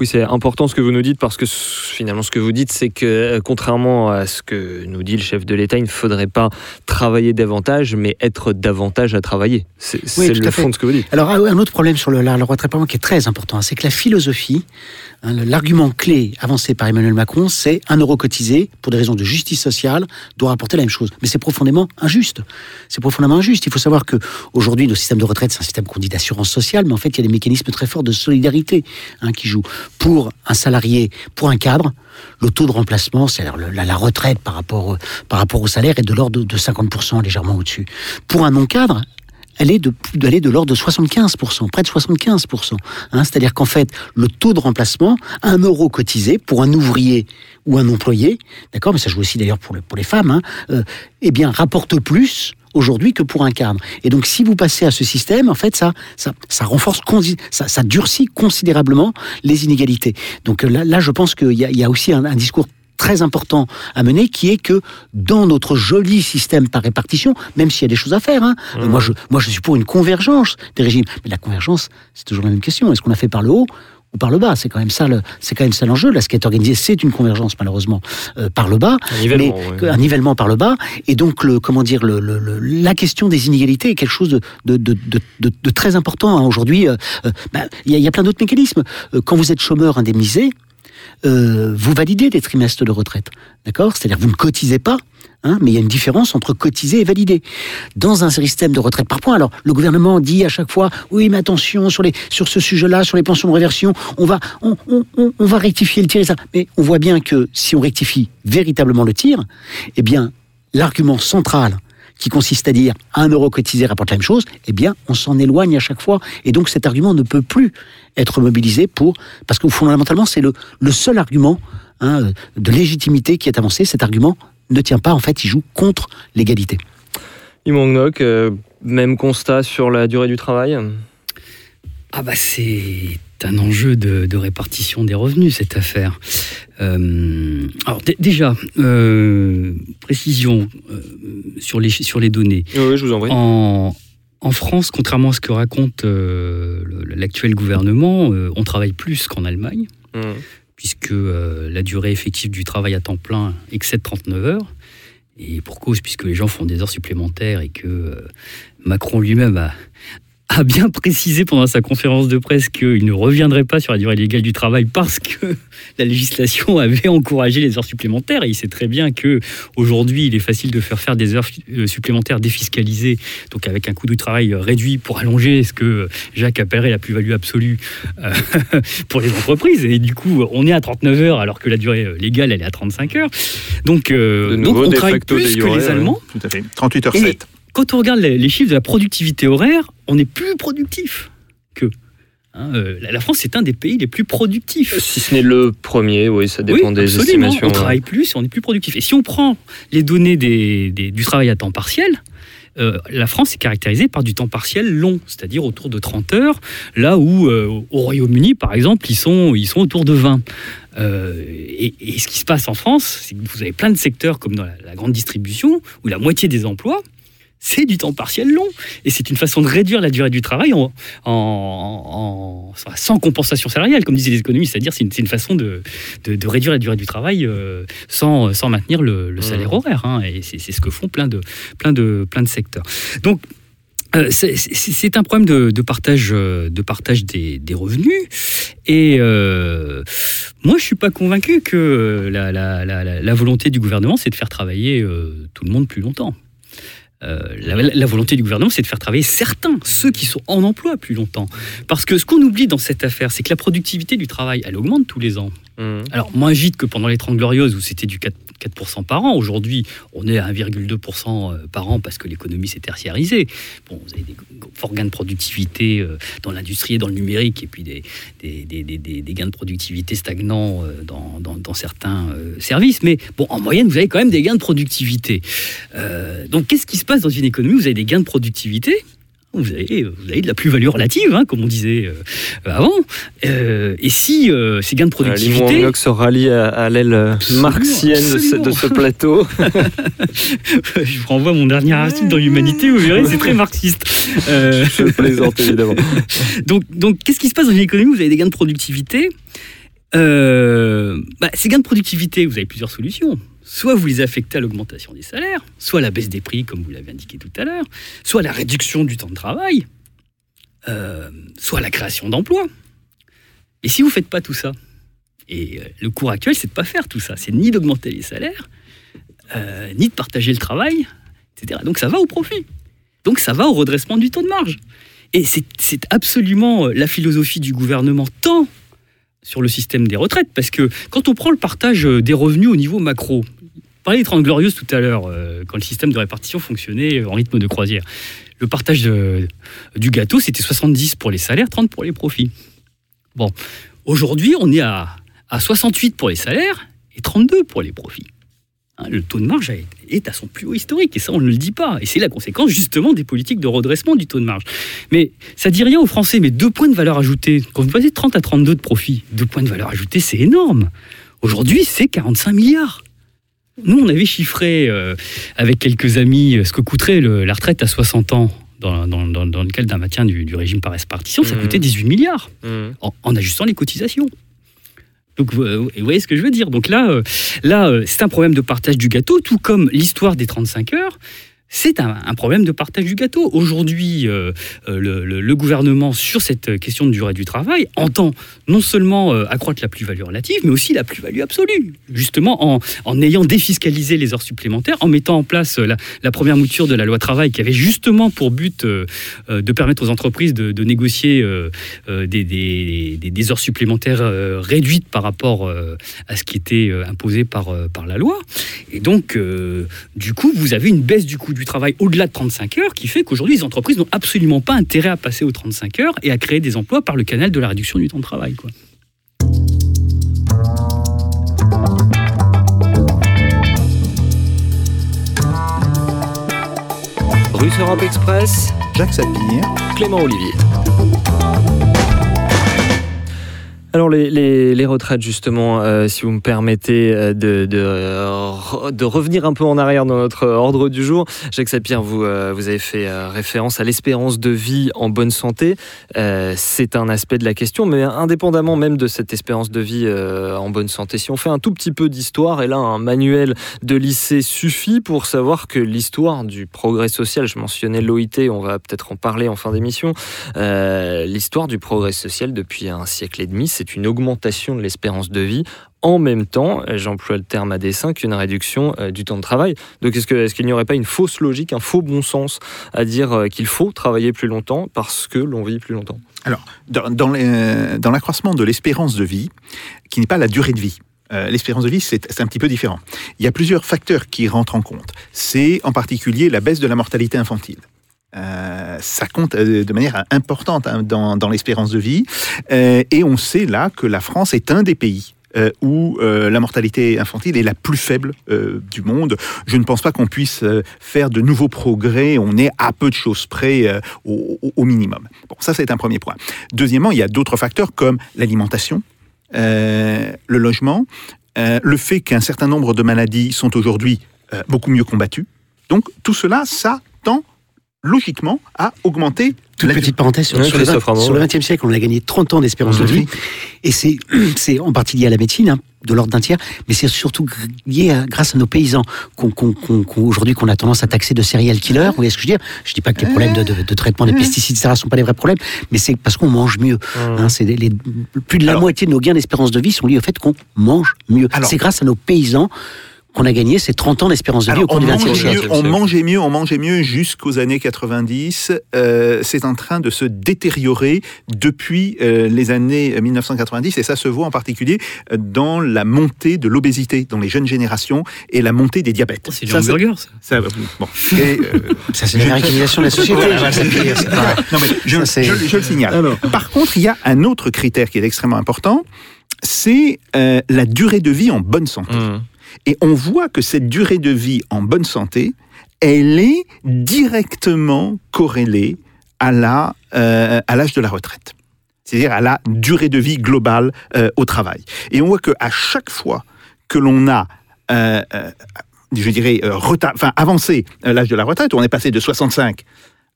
Speaker 7: Oui, c'est important ce que vous nous dites parce que finalement, ce que vous dites, c'est que contrairement à ce que nous dit le chef de l'État, il ne faudrait pas travailler davantage, mais être davantage à travailler. C'est
Speaker 2: tout
Speaker 7: le fond de ce que vous dites.
Speaker 2: Alors, un autre problème sur le, la, par points qui est très important, c'est que la philosophie, hein, l'argument clé avancé par Emmanuel Macron, c'est un euro cotisé, pour des raisons de justice sociale, doit rapporter la même chose. Mais c'est profondément injuste. C'est profondément injuste. Il faut savoir que aujourd'hui, le système de retraite, c'est un système qu'on dit d'assurance sociale, mais en fait, il y a des mécanismes très forts de solidarité hein, qui jouent. Pour un salarié, pour un cadre, le taux de remplacement, c'est-à-dire la, la retraite par rapport, par rapport au salaire, est de l'ordre de 50%, légèrement au-dessus. Pour un non-cadre, elle est de, elle de l'ordre de 75%, près de 75%. Hein, C'est-à-dire qu'en fait, le taux de remplacement, un euro cotisé pour un ouvrier ou un employé, d'accord, mais ça joue aussi d'ailleurs pour, le- pour les femmes, hein, euh, eh bien, rapporte plus aujourd'hui que pour un cadre. Et donc, si vous passez à ce système, en fait, ça, ça, ça renforce, ça, ça durcit considérablement les inégalités. Donc euh, là, là je pense qu'il y y a aussi un discours très important à mener, qui est que dans notre joli système par répartition, même s'il y a des choses à faire, hein, euh, moi, je, moi je suis pour une convergence des régimes, mais la convergence, c'est toujours la même question. Est-ce qu'on a fait par le haut ou par le bas? C'est quand même ça, le- c'est quand même ça l'enjeu. Là, ce qui est organisé, c'est une convergence malheureusement euh, par le bas,
Speaker 7: Un nivellement,
Speaker 2: mais
Speaker 7: ouais.
Speaker 2: un nivellement par le bas. Et donc, le, comment dire, le, le- le- la question des inégalités est quelque chose de, de, de, de- très important hein. aujourd'hui. euh, euh, bah, Il y, a- il y a plein d'autres mécanismes. Euh, Quand vous êtes chômeur indemnisé, euh, vous validez des trimestres de retraite. D'accord? C'est-à-dire vous ne cotisez pas, hein, mais il y a une différence entre cotiser et valider. Dans un système de retraite par points, alors le gouvernement dit à chaque fois oui, mais attention, sur, les, sur ce sujet-là, sur les pensions de réversion, on va, on- on va rectifier le tir et ça. Mais on voit bien que si on rectifie véritablement le tir, eh bien, l'argument central qui consiste à dire un euro cotisé rapporte la même chose, eh bien, on s'en éloigne à chaque fois. Et donc, cet argument ne peut plus être mobilisé pour. Parce que fondamentalement, c'est le, le seul argument hein, de légitimité qui est avancé. Cet argument ne tient pas, en fait, il joue contre l'égalité.
Speaker 7: Yvon Ngok, euh, même constat sur la durée du travail?
Speaker 9: Ah bah c'est un enjeu de, de répartition des revenus, cette affaire. Euh, alors dé- déjà, euh, précision euh, sur, les, sur les données.
Speaker 7: Oui, je vous en prie.
Speaker 9: En, en France, contrairement à ce que raconte euh, l'actuel gouvernement, euh, on travaille plus qu'en Allemagne,
Speaker 7: Mmh.
Speaker 9: puisque euh, la durée effective du travail à temps plein excède 39 heures. Et pour cause, puisque les gens font des heures supplémentaires et que Macron lui-même a, a bien précisé pendant sa conférence de presse qu'il ne reviendrait pas sur la durée légale du travail parce que la législation avait encouragé les heures supplémentaires. Et il sait très bien que aujourd'hui, il est facile de faire faire des heures euh, supplémentaires défiscalisées, donc avec un coût du travail euh, réduit pour allonger ce que Jacques appellerait la plus-value absolue euh, pour les entreprises. Et du coup, on est à 39 heures alors que la durée légale, elle est à 35 heures. Donc, euh,
Speaker 7: De
Speaker 9: donc
Speaker 7: nouveau,
Speaker 9: on travaille plus que les. Allemands.
Speaker 3: Tout à fait. 38 h
Speaker 9: Et
Speaker 3: 7.
Speaker 9: Quand on regarde les, les chiffres de la productivité horaire, on est plus productif que. hein, euh, la, France est un des pays les plus productifs.
Speaker 7: Si ce n'est le premier, oui, ça dépend
Speaker 9: oui,
Speaker 7: des
Speaker 9: absolument.
Speaker 7: estimations.
Speaker 9: On
Speaker 7: ouais.
Speaker 9: travaille plus, on est plus productif. Et si on prend les données des- des- du travail à temps partiel, euh, la France est caractérisée par du temps partiel long, c'est-à-dire autour de 30 heures, là où euh, au Royaume-Uni, par exemple, ils sont, ils sont autour de 20. Euh, et, et ce qui se passe en France, c'est que vous avez plein de secteurs comme dans la, la grande distribution, où la moitié des emplois, c'est du temps partiel long. Et c'est une façon de réduire la durée du travail en, en- en- sans compensation salariale, comme disaient les économistes. C'est-à-dire c'est une, c'est une façon de, de- de réduire la durée du travail euh, sans, sans maintenir le, le salaire horaire. hein. et c'est ce que font plein de, plein de, plein de secteurs. Donc, euh, c'est- un problème de, de partage, euh, de partage des, des revenus. Et euh, moi, je suis pas convaincu que la, la- la- la- la volonté du gouvernement, c'est de faire travailler euh, tout le monde plus longtemps. Euh, la, la volonté du gouvernement, c'est de faire travailler certains, ceux qui sont en emploi plus longtemps. Parce que ce qu'on oublie dans cette affaire, c'est que la productivité du travail, elle augmente tous les ans.
Speaker 7: Mmh.
Speaker 9: Alors, moins vite que pendant les 30 Glorieuses où c'était du 4%, 4% par an. Aujourd'hui, on est à 1,2% par an parce que l'économie s'est tertiarisée. Bon, vous avez des forts gains de productivité euh, dans l'industrie et dans le numérique, et puis des, gains de productivité stagnants euh, dans, certains euh, services. Mais bon, en moyenne, vous avez quand même des gains de productivité. Euh, donc, qu'est-ce qui se passe dans une économie où vous avez des gains de productivité? Vous avez, vous avez de la plus-value relative, hein, comme on disait euh, avant. Euh, et si euh, ces gains de
Speaker 7: Euh,
Speaker 9: productivité...
Speaker 7: Wong-Lok se rallie à, à l'aile euh,
Speaker 9: Absolument,
Speaker 7: marxienne de ce, plateau.
Speaker 9: je vous renvoie à mon dernier article dans l'Humanité, vous verrez, c'est très marxiste. Euh,
Speaker 7: Je plaisante évidemment.
Speaker 9: donc, donc qu'est-ce qui se passe dans une économie où vous avez des gains de productivité Euh, bah, Ces gains de productivité, vous avez plusieurs solutions. Soit vous les affectez à l'augmentation des salaires, soit la baisse des prix, comme vous l'avez indiqué tout à l'heure, soit la réduction du temps de travail, euh, soit la création d'emplois. Et si vous ne faites pas tout ça, et euh, le cours actuel, c'est de ne pas faire tout ça, c'est ni d'augmenter les salaires, euh, ni de partager le travail, etc. Donc ça va au profit. Donc ça va au redressement du taux de marge. Et c'est absolument la philosophie du gouvernement, tant sur le système des retraites, parce que quand on prend le partage des revenus au niveau macro, on parlait des 30 glorieuses tout à l'heure, euh, quand le système de répartition fonctionnait en rythme de croisière. Le partage de- du gâteau, c'était 70 pour les salaires, 30 pour les profits. Bon, aujourd'hui, on est à, à 68 pour les salaires et 32 pour les profits. Hein, le taux de marge est- à son plus haut historique, et ça, on ne le dit pas. Et c'est la conséquence, justement, des politiques de redressement du taux de marge. Mais ça dit rien aux Français, mais deux points de valeur ajoutée, quand vous passez de 30 à 32 de profit, deux points de valeur ajoutée, c'est énorme. Aujourd'hui, c'est 45 milliards. Nous, on avait chiffré euh, avec quelques amis euh, ce que coûterait le- la retraite à 60 ans dans, dans- dans- dans le cadre d'un maintien du, du régime par répartition, ça
Speaker 7: Mhm.
Speaker 9: coûtait 18 milliards
Speaker 7: Mhm.
Speaker 9: en, en ajustant les cotisations. Donc, vous, vous voyez ce que je veux dire. Donc là, euh, là euh, c'est un problème de partage du gâteau, tout comme l'histoire des 35 heures. C'est un, problème de partage du gâteau. Aujourd'hui, euh, euh, le, gouvernement, sur cette question de durée du travail, entend non seulement euh, accroître la plus-value relative, mais aussi la plus-value absolue. Justement, en, ayant défiscalisé les heures supplémentaires, en mettant en place la, première mouture de la loi travail, qui avait justement pour but de permettre aux entreprises de, négocier des, des- des- heures supplémentaires réduites par rapport à ce qui était imposé par, par la loi. Et donc, du coup, vous avez une baisse du coût du travail au-delà de 35 heures qui fait qu'aujourd'hui, les entreprises n'ont absolument pas intérêt à passer aux 35 heures et à créer des emplois par le canal de la réduction du temps de travail. Quoi.
Speaker 7: Russe Europe Express,
Speaker 3: Jacques Sapir.
Speaker 7: Clément Olivier. Alors les, retraites justement, euh, si vous me permettez euh, de, de, re- de revenir un peu en arrière dans notre ordre du jour, Jacques Sapir, vous, euh, avez fait référence à l'espérance de vie en bonne santé. C'est un aspect de la question, mais indépendamment même de cette espérance de vie en bonne santé, si on fait un tout petit peu d'histoire, et là un manuel de lycée suffit pour savoir que l'histoire du progrès social, je mentionnais l'OIT, on va peut-être en parler en fin d'émission, l'histoire du progrès social depuis un siècle et demi, c'est une augmentation de l'espérance de vie. En même temps, euh, j'emploie le terme à dessein, qu'une réduction euh, du temps de travail. Donc est-ce qu'il n'y aurait pas une fausse logique, un faux bon sens à dire euh, qu'il faut travailler plus longtemps parce que l'on vit plus longtemps?
Speaker 3: Alors, dans, l'accroissement de l'espérance de vie, qui n'est pas la durée de vie, l'espérance de vie, c'est un petit peu différent. Il y a plusieurs facteurs qui rentrent en compte. C'est en particulier la baisse de la mortalité infantile. Euh, ça compte euh, de manière importante hein, dans, l'espérance de vie. Euh, et on sait là que la France est un des pays où la mortalité infantile est la plus faible du monde. Je ne pense pas qu'on puisse faire de nouveaux progrès. On est à peu de choses près au, au- minimum. Bon, ça c'est un premier point. Deuxièmement, il y a d'autres facteurs comme l'alimentation, le logement, le fait qu'un certain nombre de maladies sont aujourd'hui beaucoup mieux combattues. Donc tout cela, ça tend logiquement à augmenter
Speaker 2: Toute
Speaker 3: la
Speaker 2: petite parenthèse sur, le,
Speaker 7: Christophe
Speaker 2: vingt-
Speaker 7: Ramon,
Speaker 2: sur le
Speaker 7: ouais.
Speaker 2: 20e siècle, on a gagné 30 ans d'espérance de
Speaker 3: Mhm.
Speaker 2: vie. Et c'est, c'est en partie lié à la médecine, hein, de l'ordre d'un tiers, mais c'est surtout lié à, grâce à nos paysans, qu'on, qu'on- aujourd'hui qu'on a tendance à taxer de serial killers. Vous voyez ce que je veux dire? Je dis pas que les problèmes de, de- de traitement des pesticides, etc., sont pas des vrais problèmes, mais c'est parce qu'on mange mieux. Hein, des- les- plus de la
Speaker 3: Alors-
Speaker 2: moitié de nos gains d'espérance de vie sont liés au fait qu'on mange mieux. C'est grâce à nos paysans qu'on a gagné ces 30 ans d'espérance de vie
Speaker 3: Alors,
Speaker 2: au cours
Speaker 3: on,
Speaker 2: du 20e
Speaker 3: mangeait
Speaker 2: siècle.
Speaker 3: mieux, on mangeait mieux, on mangeait mieux jusqu'aux années 90. Euh, c'est en train de se détériorer depuis euh, les années 1990 et ça se voit en particulier euh, dans la montée de l'obésité dans les jeunes générations et la montée des diabètes.
Speaker 9: Oh, c'est du
Speaker 3: Ça, c'est-
Speaker 9: hamburger, ça.
Speaker 3: ça, bon, et, euh,
Speaker 2: Ça, c'est l'américanisation de la société.
Speaker 3: Ouais,
Speaker 2: Jacques Sapir, c'est pas-
Speaker 3: non, mais je,
Speaker 2: Ça, c'est-
Speaker 3: je- je le signale. Par contre, il y a un autre critère qui est extrêmement important, c'est euh, la durée de vie en bonne santé.
Speaker 7: Mmh.
Speaker 3: Et on voit que cette durée de vie en bonne santé, elle est directement corrélée à euh, l'âge de la retraite, c'est-à-dire à la durée de vie globale euh, au travail. Et on voit que à chaque fois que l'on a euh, je dirais, enfin, avancé l'âge de la retraite, on est passé de 65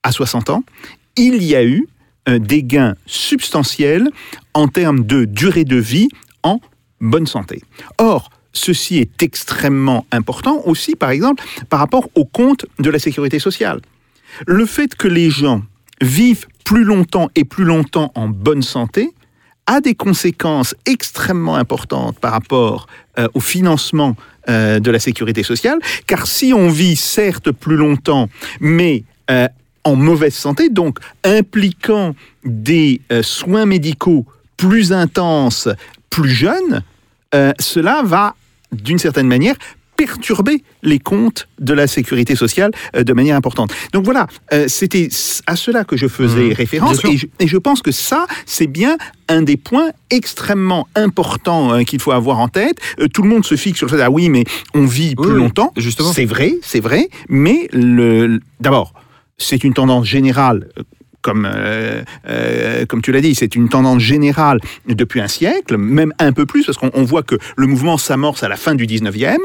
Speaker 3: à 60 ans, il y a eu des gains substantiels en termes de durée de vie en bonne santé. Or, ceci est extrêmement important aussi, par exemple, par rapport au compte de la sécurité sociale. Le fait que les gens vivent plus longtemps et plus longtemps en bonne santé a des conséquences extrêmement importantes par rapport euh, au financement euh, de la sécurité sociale, car si on vit certes plus longtemps, mais euh, en mauvaise santé, donc impliquant des soins médicaux plus intenses, plus jeunes, cela va, d'une certaine manière, perturber les comptes de la sécurité sociale euh, de manière importante. Donc voilà, euh, c'était à cela que je faisais
Speaker 7: Mmh,
Speaker 3: référence et je, et je pense que ça, c'est bien un des points extrêmement importants euh, qu'il faut avoir en tête. Tout le monde se fixe sur le fait, ah oui, mais on vit
Speaker 7: Oui,
Speaker 3: plus
Speaker 7: oui,
Speaker 3: longtemps.
Speaker 7: justement.
Speaker 3: C'est vrai, c'est vrai, mais le, d'abord, c'est une tendance générale. Comme, euh, euh, comme tu l'as dit, c'est une tendance générale depuis un siècle, même un peu plus, parce qu'on on voit que le mouvement s'amorce à la fin du 19e,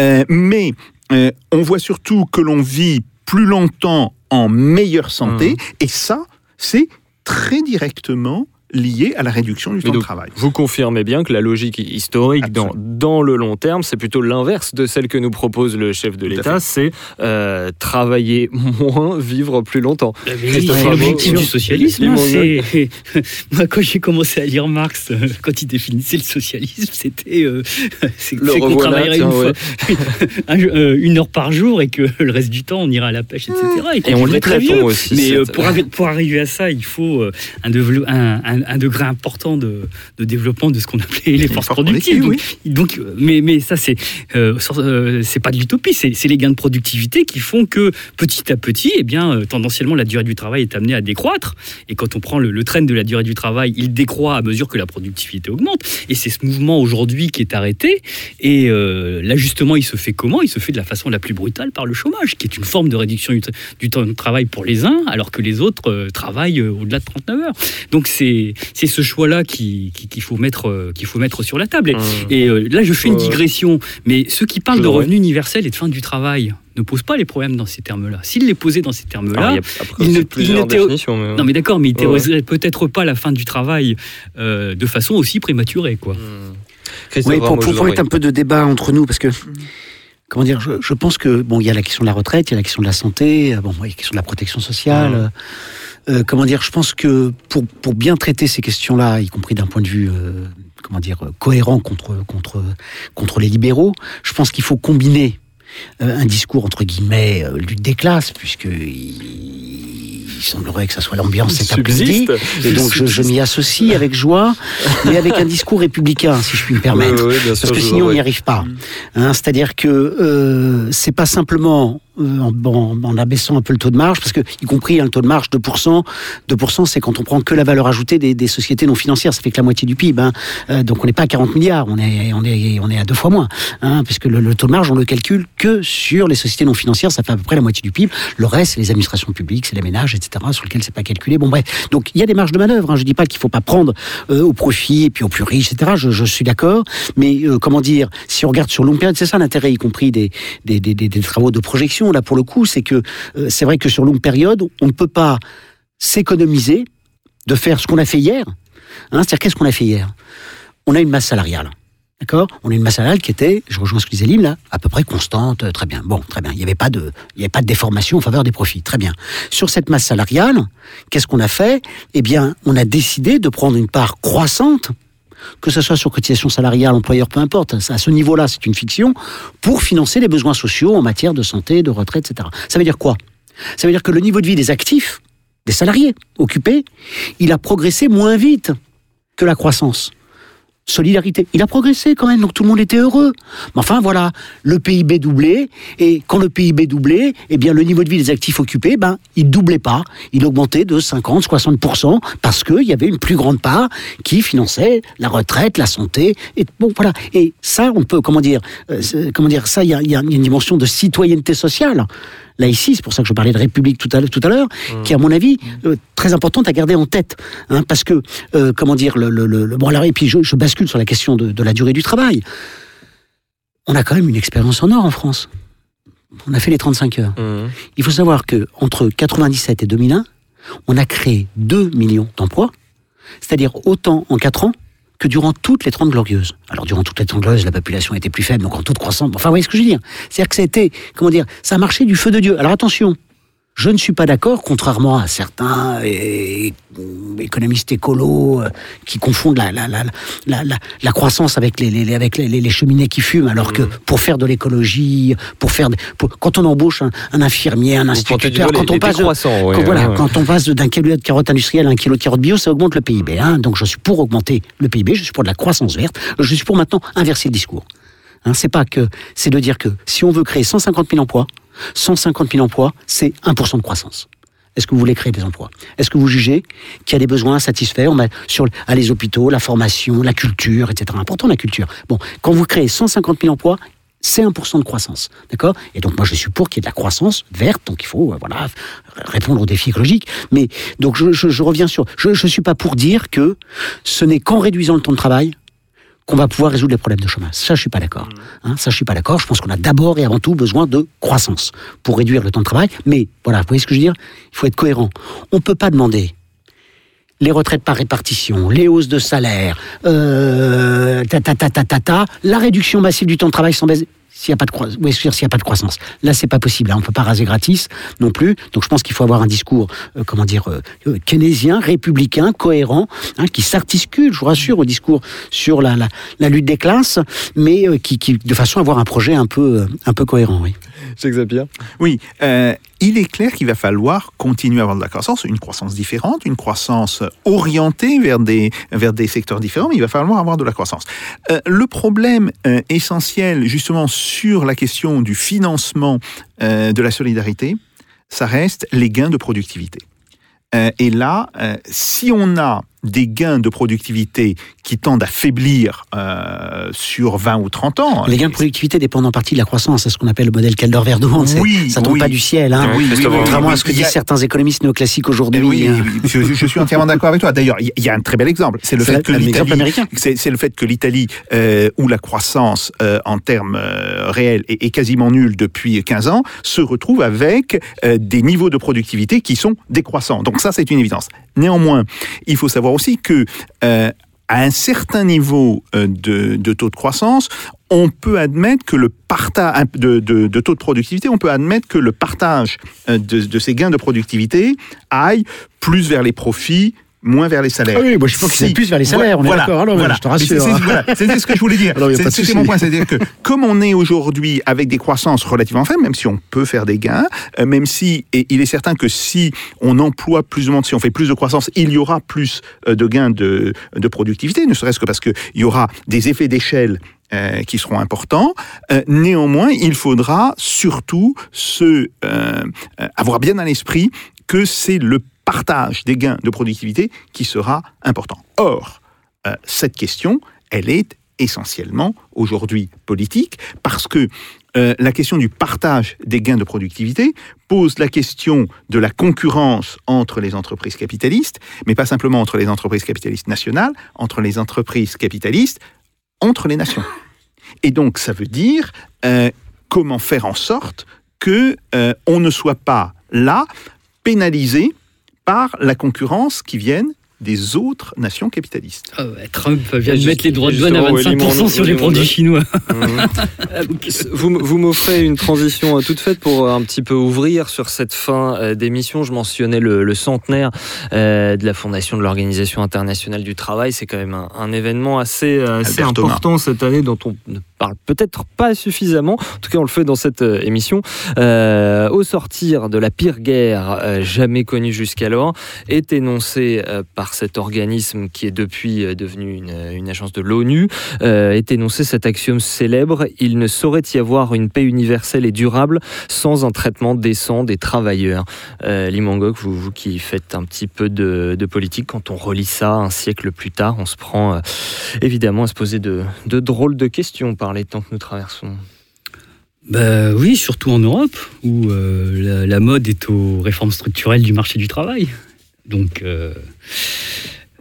Speaker 3: euh, mais on voit surtout que l'on vit plus longtemps en meilleure santé, et ça, c'est très directement lié à la réduction du
Speaker 7: Mais
Speaker 3: temps de travail.
Speaker 7: Vous confirmez bien que la logique historique dans, dans le long terme, c'est plutôt l'inverse de celle que nous propose le chef de l'État, c'est euh, travailler moins, vivre plus longtemps.
Speaker 9: C'est l'objectif du socialisme. Hein, c'est- Moi, quand j'ai commencé à lire Marx, euh, quand il définissait le socialisme, c'était euh, c'est
Speaker 7: Le
Speaker 9: c'est qu'on travaillerait
Speaker 7: tiens,
Speaker 9: une,
Speaker 7: ouais.
Speaker 9: fois- un- euh, une heure par jour et que le reste du temps, on ira à la pêche, etc. qu'on
Speaker 7: Et on lit
Speaker 9: très vieux.
Speaker 7: aussi.
Speaker 9: Mais euh,
Speaker 7: cette-
Speaker 9: pour, pour arriver à ça, il faut un, dévelop- un, un- un degré important de, de développement de ce qu'on appelait les forces
Speaker 3: force
Speaker 9: productives.
Speaker 3: productive,
Speaker 9: Donc, euh, mais, mais ça, c'est euh, euh, c'est pas de l'utopie, c'est les gains de productivité qui font que petit à petit, eh bien, euh, tendanciellement, la durée du travail est amenée à décroître. Et quand on prend le, le trend de la durée du travail, il décroît à mesure que la productivité augmente. Et c'est ce mouvement aujourd'hui qui est arrêté. Et euh, l'ajustement, il se fait comment? Il se fait de la façon la plus brutale par le chômage, qui est une forme de réduction du, temps de travail pour les uns, alors que les autres euh, travaillent au-delà de 39 heures. Donc c'est c'est ce choix-là qui- qui- qu'il faut mettre euh, qu'il faut mettre sur la table. Et,
Speaker 7: Mmh.
Speaker 9: et euh, là, je fais une digression, mais ceux qui parlent
Speaker 7: je
Speaker 9: de revenu universel et de fin du travail ne posent pas les problèmes dans ces termes-là. S'ils les posaient dans ces termes-là,
Speaker 7: il y a après
Speaker 9: il
Speaker 7: aussi
Speaker 9: ne- il théo-
Speaker 7: mais-
Speaker 9: non mais d'accord, mais ils
Speaker 7: ouais.
Speaker 9: peut-être pas la fin du travail euh, de façon aussi prématurée, quoi.
Speaker 7: Mmh.
Speaker 2: Oui, pour, pour, un peu de débat entre nous, parce que, comment dire, je, je pense que, bon, il y a la question de la retraite, il y a la question de la santé, bon, il y a la question de la protection sociale.
Speaker 7: Mhm.
Speaker 2: Euh, comment dire, je pense que pour, pour bien traiter ces questions-là, y compris d'un point de vue, euh, comment dire, euh, cohérent contre, contre, contre les libéraux, je pense qu'il faut combiner euh, un discours, entre guillemets, euh, lutte des classes, puisque il, il semblerait que ça soit l'ambiance cet après-midi. Et donc je, je m'y associe avec joie, mais avec un discours républicain, si je puis me permettre.
Speaker 7: Oui, sûr,
Speaker 2: Parce que sinon on n'y arrive pas. Hein, C'est-à-dire que euh, c'est pas simplement euh, en, abaissant un peu le taux de marge, parce que y compris hein, le taux de marge 2%, 2% c'est quand on prend que la valeur ajoutée des, sociétés non financières, ça fait que la moitié du PIB. hein. Euh, donc on n'est pas à 40 milliards, on est, on est, on est à deux fois moins, hein, puisque le, taux de marge on le calcule que sur les sociétés non financières, ça fait à peu près la moitié du PIB. Le reste c'est les administrations publiques, c'est les ménages, etc. sur lesquels c'est pas calculé. Bon bref, donc il y a des marges de manœuvre. Hein. Je dis pas qu'il faut pas prendre euh, au profit et puis aux plus riches, etc. Je, suis d'accord, mais comment dire, si on regarde sur longue période, c'est ça l'intérêt, y compris des, des- des travaux de projection. Là pour le coup, c'est que euh, c'est vrai que sur longue période, on ne peut pas s'économiser de faire ce qu'on a fait hier. Hein, C'est-à-dire qu'est-ce qu'on a fait hier? On a une masse salariale. D'accord? On a une masse salariale qui était, je rejoins ce que disait Lim là, à peu près constante, euh, très bien. Bon, très bien. Il n'y avait avait pas de déformation en faveur des profits, très bien. Sur cette masse salariale, qu'est-ce qu'on a fait? Eh bien, on a décidé de prendre une part croissante, que ce soit sur cotisation salariale, employeur, peu importe. À ce niveau-là, c'est une fiction pour financer les besoins sociaux en matière de santé, de retraite, etc. Ça veut dire quoi? Ça veut dire que le niveau de vie des actifs, des salariés occupés, il a progressé moins vite que la croissance solidarité. Il a progressé quand même, donc tout le monde était heureux. Mais enfin, voilà, le PIB doublé, et quand le PIB doublait, eh bien, le niveau de vie des actifs occupés, ben, il doublait pas. Il augmentait de 50, 60%, parce qu'il y avait une plus grande part qui finançait la retraite, la santé, et bon, voilà. Et ça, on peut, comment dire, euh, comment dire, ça, il y a une dimension de citoyenneté sociale là ici, c'est pour ça que je parlais de République tout à l'heure, tout à l'heure, qui est à mon avis euh, très importante à garder en tête, hein, parce que euh, comment dire le, le, le- le- bon alors et puis je, je bascule sur la question de, de la durée du travail. On a quand même une expérience en or en France. On a fait les 35 heures.
Speaker 7: Mmh.
Speaker 2: Il faut savoir que entre 97 et 2001, on a créé 2 millions d'emplois, c'est-à-dire autant en 4 ans que durant toutes les 30 glorieuses. Alors durant toutes les 30 glorieuses, la population était plus faible, donc en toute croissance. Enfin, vous voyez ce que je veux dire C'est-à-dire que été, comment dire, ça a marché du feu de Dieu. Alors attention, je ne suis pas d'accord, contrairement à certains économistes écolos euh, qui confondent la, la, la, la, la, la croissance avec les, les, les- avec les, les- les cheminées qui fument, alors que pour faire de l'écologie, pour faire, pour- quand on embauche un, un infirmier, un instituteur,
Speaker 7: doigt
Speaker 2: quand
Speaker 7: les-
Speaker 2: on
Speaker 7: les
Speaker 2: passe de-
Speaker 7: décroissants, ouais,
Speaker 2: quand, voilà,
Speaker 7: ouais.
Speaker 2: quand on passe d'un kilo de carotte industrielle à un kilo de carotte bio, ça augmente le PIB. Hein. Donc je suis pour augmenter le PIB, je suis pour de la croissance verte, je suis pour maintenant inverser le discours. Hein, c'est pas que, c'est de dire que si on veut créer 150 000 emplois, 150 000 emplois, c'est 1% de croissance. Est-ce que vous voulez créer des emplois? Est-ce que vous jugez qu'il y a des besoins à satisfaire sur à les hôpitaux, la formation, la culture, etc. Important la culture. Bon, quand vous créez 150 000 emplois, c'est 1% de croissance, d'accord? Et donc moi je suis pour qu'il y ait de la croissance verte, donc il faut euh, répondre aux défis écologiques. Mais donc je, reviens sur, je je suis pas pour dire que ce n'est qu'en réduisant le temps de travail qu'on va pouvoir résoudre les problèmes de chômage. Ça, je suis pas d'accord. Hein, ça, je suis pas d'accord. Je pense qu'on a d'abord et avant tout besoin de croissance pour réduire le temps de travail. Mais voilà, vous voyez ce que je veux dire? Il faut être cohérent. On peut pas demander les retraites par répartition, les hausses de salaire, euh, ta, ta, ta, ta, ta, ta, la réduction massive du temps de travail sans baisse. S'il n'y a pas de croissance, s'il y a pas de croissance, là c'est pas possible. Là, on peut pas raser gratis non plus. Donc je pense qu'il faut avoir un discours, euh, comment dire, euh, euh, keynésien, républicain, cohérent, hein, qui s'articule, je vous rassure, au discours sur la, la, la lutte des classes, mais euh, qui, qui, de façon à avoir un projet un peu, euh, un peu cohérent. Oui.
Speaker 3: Oui, euh, il est clair qu'il va falloir continuer à avoir de la croissance, une croissance différente, une croissance orientée vers des, vers des secteurs différents, mais il va falloir avoir de la croissance. Euh, le problème euh, essentiel, justement, sur la question du financement de la solidarité, ça reste les gains de productivité. Et là, si on a des gains de productivité qui tendent à faiblir euh, sur 20 ou 30 ans,
Speaker 2: Les gains de productivité dépendent en partie de la croissance. C'est ce qu'on appelle le modèle Calder-Verdon.
Speaker 3: Oui,
Speaker 2: ça tombe
Speaker 3: oui.
Speaker 2: pas du ciel. Hein.
Speaker 3: Oui, oui, oui,
Speaker 2: Contrairement
Speaker 3: oui,
Speaker 2: à ce que
Speaker 3: a-
Speaker 2: disent certains économistes néoclassiques aujourd'hui.
Speaker 3: Eh oui,
Speaker 2: hein.
Speaker 3: je, je suis entièrement d'accord avec toi. D'ailleurs, il y- a un très bel exemple. C'est le fait que l'Italie, c'est le fait que l'Italie, euh, où la croissance euh, en termes euh, réels est, est quasiment nulle depuis 15 ans, se retrouve avec euh, des niveaux de productivité qui sont décroissants. Donc ça, c'est une évidence. Néanmoins, il faut savoir aussi que euh, à un certain niveau euh, de, taux de croissance, on peut admettre que le partage de, taux de productivité, on peut admettre que le partage euh, de ces gains de productivité aille plus vers les profits, moins vers les salaires.
Speaker 2: Ah oui, moi, je pense que c'est plus vers les salaires, on est d'accord. Alors,
Speaker 3: voilà.
Speaker 2: je te rassure,
Speaker 3: c'est-
Speaker 2: hein.
Speaker 3: voilà, C'était ce que je voulais dire. C'était mon point, c'est-à-dire que comme on est aujourd'hui avec des croissances relativement faibles, même si on peut faire des gains, euh, même si et il est certain que si on emploie plus de monde, si on fait plus de croissance, il y aura plus euh, de gains de, de productivité, ne serait-ce que parce qu'il y aura des effets d'échelle euh, qui seront importants. Euh, néanmoins, il faudra surtout se euh, avoir bien à l'esprit que c'est le partage des gains de productivité qui sera important. Or, euh, cette question, elle est essentiellement aujourd'hui politique parce que euh, la question du partage des gains de productivité pose la question de la concurrence entre les entreprises capitalistes, mais pas simplement entre les entreprises capitalistes nationales, entre les entreprises capitalistes, entre les nations. Et donc, ça veut dire euh, comment faire en sorte que euh, on ne soit pas là pénalisé par la concurrence qui vienne des autres nations capitalistes.
Speaker 9: Ah ouais, Trump vient de mettre les droits de douane à
Speaker 7: justement, oui,
Speaker 9: 25%
Speaker 7: Limon-
Speaker 9: sur les produits chinois.
Speaker 7: vous, m- vous m'offrez une transition euh, toute faite pour euh, un petit peu ouvrir sur cette fin euh, d'émission. Je mentionnais le, le centenaire de la fondation de l'Organisation internationale du travail. C'est quand même un, un événement assez, assez
Speaker 3: Thomas.
Speaker 7: important cette année dont on ne peut-être pas suffisamment. En tout cas, on le fait dans cette euh, émission. Euh, au sortir de la pire guerre euh, jamais connue jusqu'alors, est énoncé par cet organisme qui est depuis devenu une, agence de l'ONU, est énoncé cet axiome célèbre il ne saurait y avoir une paix universelle et durable sans un traitement décent des travailleurs. Limangok, vous, qui faites un petit peu de, politique, quand on relit ça un siècle plus tard, on se prend évidemment à se poser de, de drôles de questions par les temps que nous traversons.
Speaker 9: Bah oui, surtout en Europe, où euh, la, mode est aux réformes structurelles du marché du travail. Donc, euh,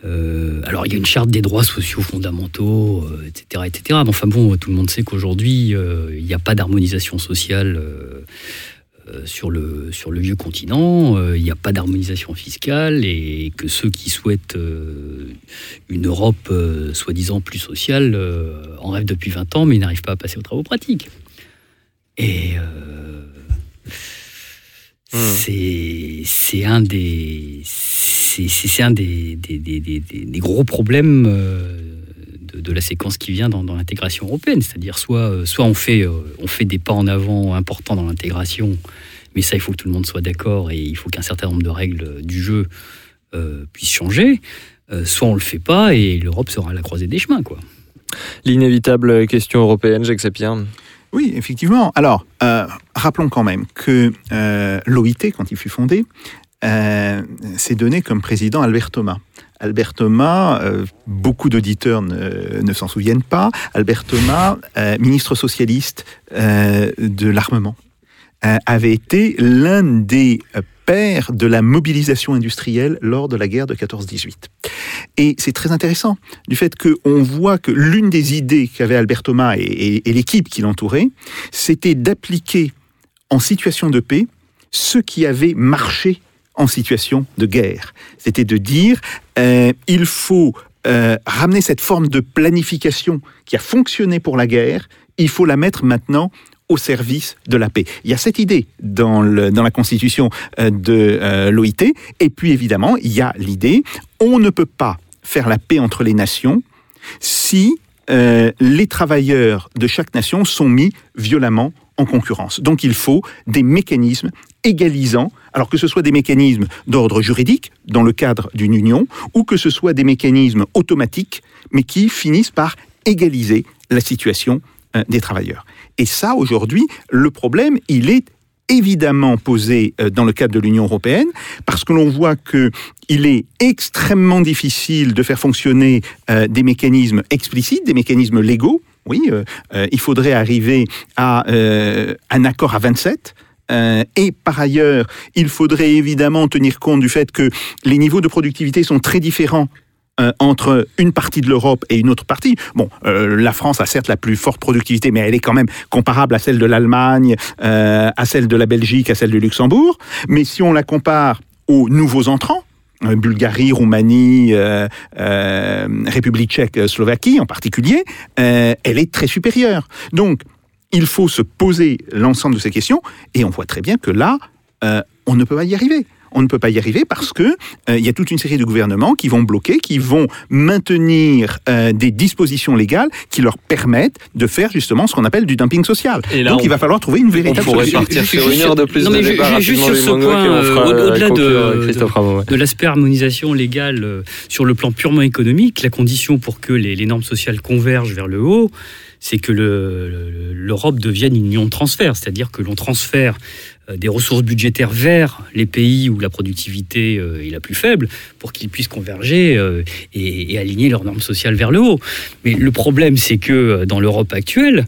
Speaker 9: euh, alors il y a une charte des droits sociaux fondamentaux, etc., etc. Mais enfin bon, tout le monde sait qu'aujourd'hui, il n'y a pas d'harmonisation sociale sur le, sur le vieux continent, euh, il n'y a pas d'harmonisation fiscale, et que ceux qui souhaitent euh, une Europe euh, soi-disant plus sociale euh, en rêvent depuis 20 ans, mais ils n'arrivent pas à passer aux travaux pratiques. Et euh, c'est un des c'est un des, des, des- des- gros problèmes euh, de, de la séquence qui vient dans, dans l'intégration européenne. C'est-à-dire soit euh, soit on fait euh, on fait des pas en avant importants dans l'intégration, mais ça il faut que tout le monde soit d'accord et il faut qu'un certain nombre de règles du jeu euh, puissent changer. Euh, soit on le fait pas et l'Europe sera à la croisée des chemins quoi.
Speaker 7: L'inévitable question européenne, Jacques Sapir.
Speaker 3: Oui, effectivement. Alors, euh, rappelons quand même que euh, l'OIT, quand il fut fondé, euh, s'est donné comme président Albert Thomas. Albert Thomas, euh, beaucoup d'auditeurs ne, s'en souviennent pas, Albert Thomas, euh, ministre socialiste euh, de l'armement, avait été l'un des pères de la mobilisation industrielle lors de la guerre de 14-18. Et c'est très intéressant du fait qu'on voit que l'une des idées qu'avait Albert Thomas et, et- et l'équipe qui l'entourait, c'était d'appliquer en situation de paix ce qui avait marché en situation de guerre. C'était de dire, euh, il faut euh, ramener cette forme de planification qui a fonctionné pour la guerre, il faut la mettre maintenant au service de la paix. Il y a cette idée dans, la constitution euh, de euh, l'OIT, et puis évidemment, il y a l'idée, on ne peut pas faire la paix entre les nations si les travailleurs de chaque nation sont mis violemment en concurrence. Donc il faut des mécanismes égalisants, alors que ce soit des mécanismes d'ordre juridique dans le cadre d'une union, ou que ce soit des mécanismes automatiques, mais qui finissent par égaliser la situation euh, des travailleurs. Et ça, aujourd'hui, le problème, il est évidemment posé euh, dans le cadre de l'Union européenne, parce que l'on voit que il est extrêmement difficile de faire fonctionner euh, des mécanismes explicites, des mécanismes légaux. Oui, il faudrait arriver à un accord à 27. Euh, et par ailleurs, il faudrait évidemment tenir compte du fait que les niveaux de productivité sont très différents euh, entre une partie de l'Europe et une autre partie. Bon, euh, la France a certes la plus forte productivité, mais elle est quand même comparable à celle de l'Allemagne, à celle de la Belgique, à celle du Luxembourg. Mais si on la compare aux nouveaux entrants, Bulgarie, Roumanie, République tchèque, Slovaquie en particulier, elle est très supérieure. Donc, il faut se poser l'ensemble de ces questions, et on voit très bien que là, euh, on ne peut pas y arriver. On ne peut pas y arriver parce que euh, il y a toute une série de gouvernements qui vont bloquer, qui vont maintenir euh, des dispositions légales qui leur permettent de faire justement ce qu'on appelle du dumping social.
Speaker 7: Et là,
Speaker 3: Donc
Speaker 7: on-
Speaker 3: il va falloir trouver une
Speaker 7: On
Speaker 3: véritable
Speaker 7: pourrait
Speaker 3: solution.
Speaker 7: partir sur une heure de plus
Speaker 9: non,
Speaker 7: de débat
Speaker 9: juste sur ce point,
Speaker 7: on
Speaker 9: au-delà de- l'aspect harmonisation légale euh, sur le plan purement économique, la condition pour que les, les normes sociales convergent vers le haut, c'est que le- le- l'Europe devienne une union de transfert, c'est-à-dire que l'on transfère euh, des ressources budgétaires vers les pays où la productivité euh, est la plus faible pour qu'ils puissent converger euh, et, aligner leurs normes sociales vers le haut. Mais le problème, c'est que dans l'Europe actuelle,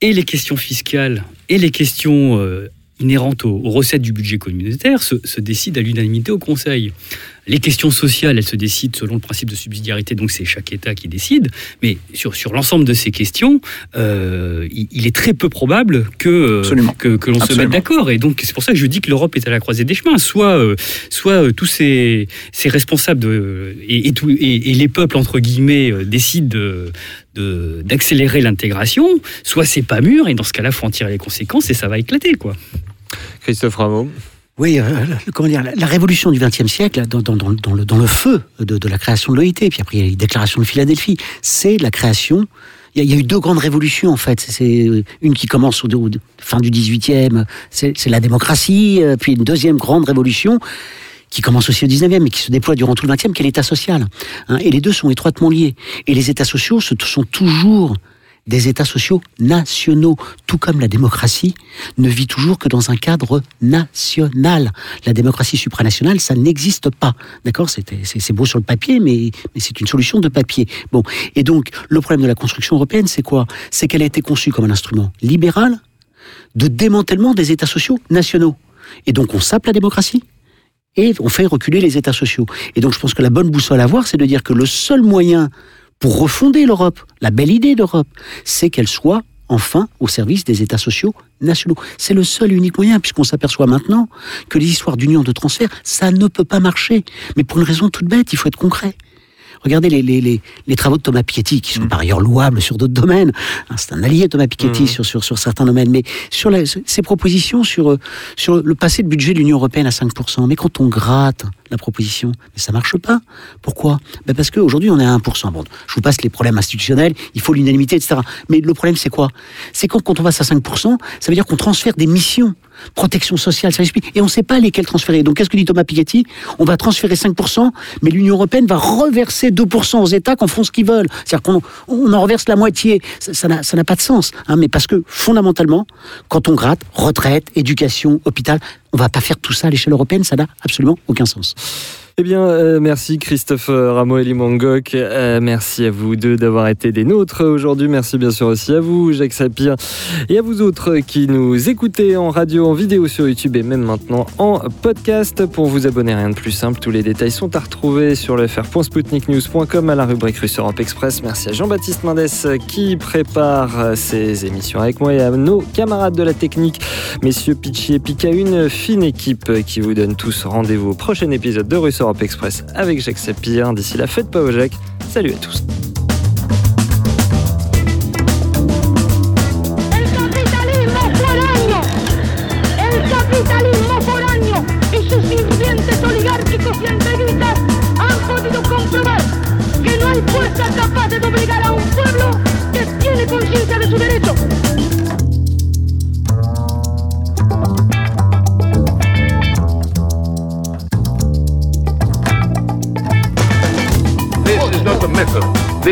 Speaker 9: et les questions fiscales et les questions inhérentes aux, recettes du budget communautaire se décident à l'unanimité au Conseil. Les questions sociales, elles se décident selon le principe de subsidiarité, donc c'est chaque État qui décide. Mais sur, sur l'ensemble de ces questions, euh, il, il est très peu probable que, que, que l'on se mette d'accord. Et donc c'est pour ça que je dis que l'Europe est à la croisée des chemins. Soit, euh, soit euh, tous ces, ces responsables de, et, et, tout- et- et les peuples, entre guillemets, euh, décident de- d'accélérer l'intégration, soit c'est pas mûr, et dans ce cas-là, il faut en tirer les conséquences et ça va éclater. quoi.
Speaker 7: Christophe Rameau.
Speaker 2: Oui, euh, comment dire, la, révolution du XXe siècle, dans, le, feu de, la création de l'OIT, puis après il y a les déclarations de Philadelphie, c'est la création. Il y, a, eu deux grandes révolutions en fait. C'est une qui commence au, au- fin du XVIIIe, c'est la démocratie, euh, puis une deuxième grande révolution qui commence aussi au 19e, mais qui se déploie durant tout le 20e, qui est l'État social. hein. et les deux sont étroitement liés. Et les États sociaux sont toujours des États sociaux nationaux, tout comme la démocratie ne vit toujours que dans un cadre national. La démocratie supranationale, ça n'existe pas. D'accord? C'est beau sur le papier, mais, mais c'est une solution de papier. Bon. Et donc, le problème de la construction européenne, c'est quoi? C'est qu'elle a été conçue comme un instrument libéral, de démantèlement des États sociaux nationaux. Et donc on sape la démocratie et on fait reculer les États sociaux. Et donc je pense que la bonne boussole à voir, c'est de dire que le seul moyen pour refonder l'Europe, la belle idée d'Europe, c'est qu'elle soit enfin au service des États sociaux nationaux. C'est le seul et unique moyen, puisqu'on s'aperçoit maintenant que les histoires d'union de transfert, ça ne peut pas marcher. Mais pour une raison toute bête, il faut être concret. Regardez les, les, les, les travaux de Thomas Piketty, qui sont par ailleurs louables sur d'autres domaines. Hein, C'est un allié, Thomas Piketty, sur, sur, sur certains domaines. Mais sur la- ces propositions sur, euh, sur le passé de budget de l'Union européenne à 5%, mais quand on gratte la proposition, mais ça marche pas. Pourquoi? Ben Parce qu'aujourd'hui, on est à 1%. Bon, je vous passe les problèmes institutionnels, il faut l'unanimité, etc. Mais le problème, c'est quoi? C'est quand, quand on passe à 5%, ça veut dire qu'on transfère des missions protection sociale, service public, et on ne sait pas lesquels transférer. Donc, qu'est-ce que dit Thomas Piketty? On va transférer 5%, mais l'Union européenne va reverser 2% aux États qui en font ce qu'ils veulent. C'est-à-dire qu'on on en reverse la moitié. Ça n'a pas de sens. hein. mais parce que, fondamentalement, quand on gratte, retraite, éducation, hôpital, on va pas faire tout ça à l'échelle européenne, ça n'a absolument aucun sens.
Speaker 7: Eh bien, euh, merci Christophe Rameau et Limangok. Euh, merci à vous deux d'avoir été des nôtres aujourd'hui. Merci bien sûr aussi à vous, Jacques Sapir, et à vous autres qui nous écoutez en radio, en vidéo sur YouTube et même maintenant en podcast. Pour vous abonner, rien de plus simple. Tous les détails sont à retrouver sur le fr.spoutniknews.com à la rubrique Russe Europe Express. Merci à Jean-Baptiste Mendes qui prépare ces émissions avec moi et à nos camarades de la technique, messieurs Pitchy et Pika, une fine équipe qui vous donne tous rendez-vous au prochain épisode de Russe Europe Express avec Jacques Sapir. D'ici là, faites pas au Jacques. Salut à tous.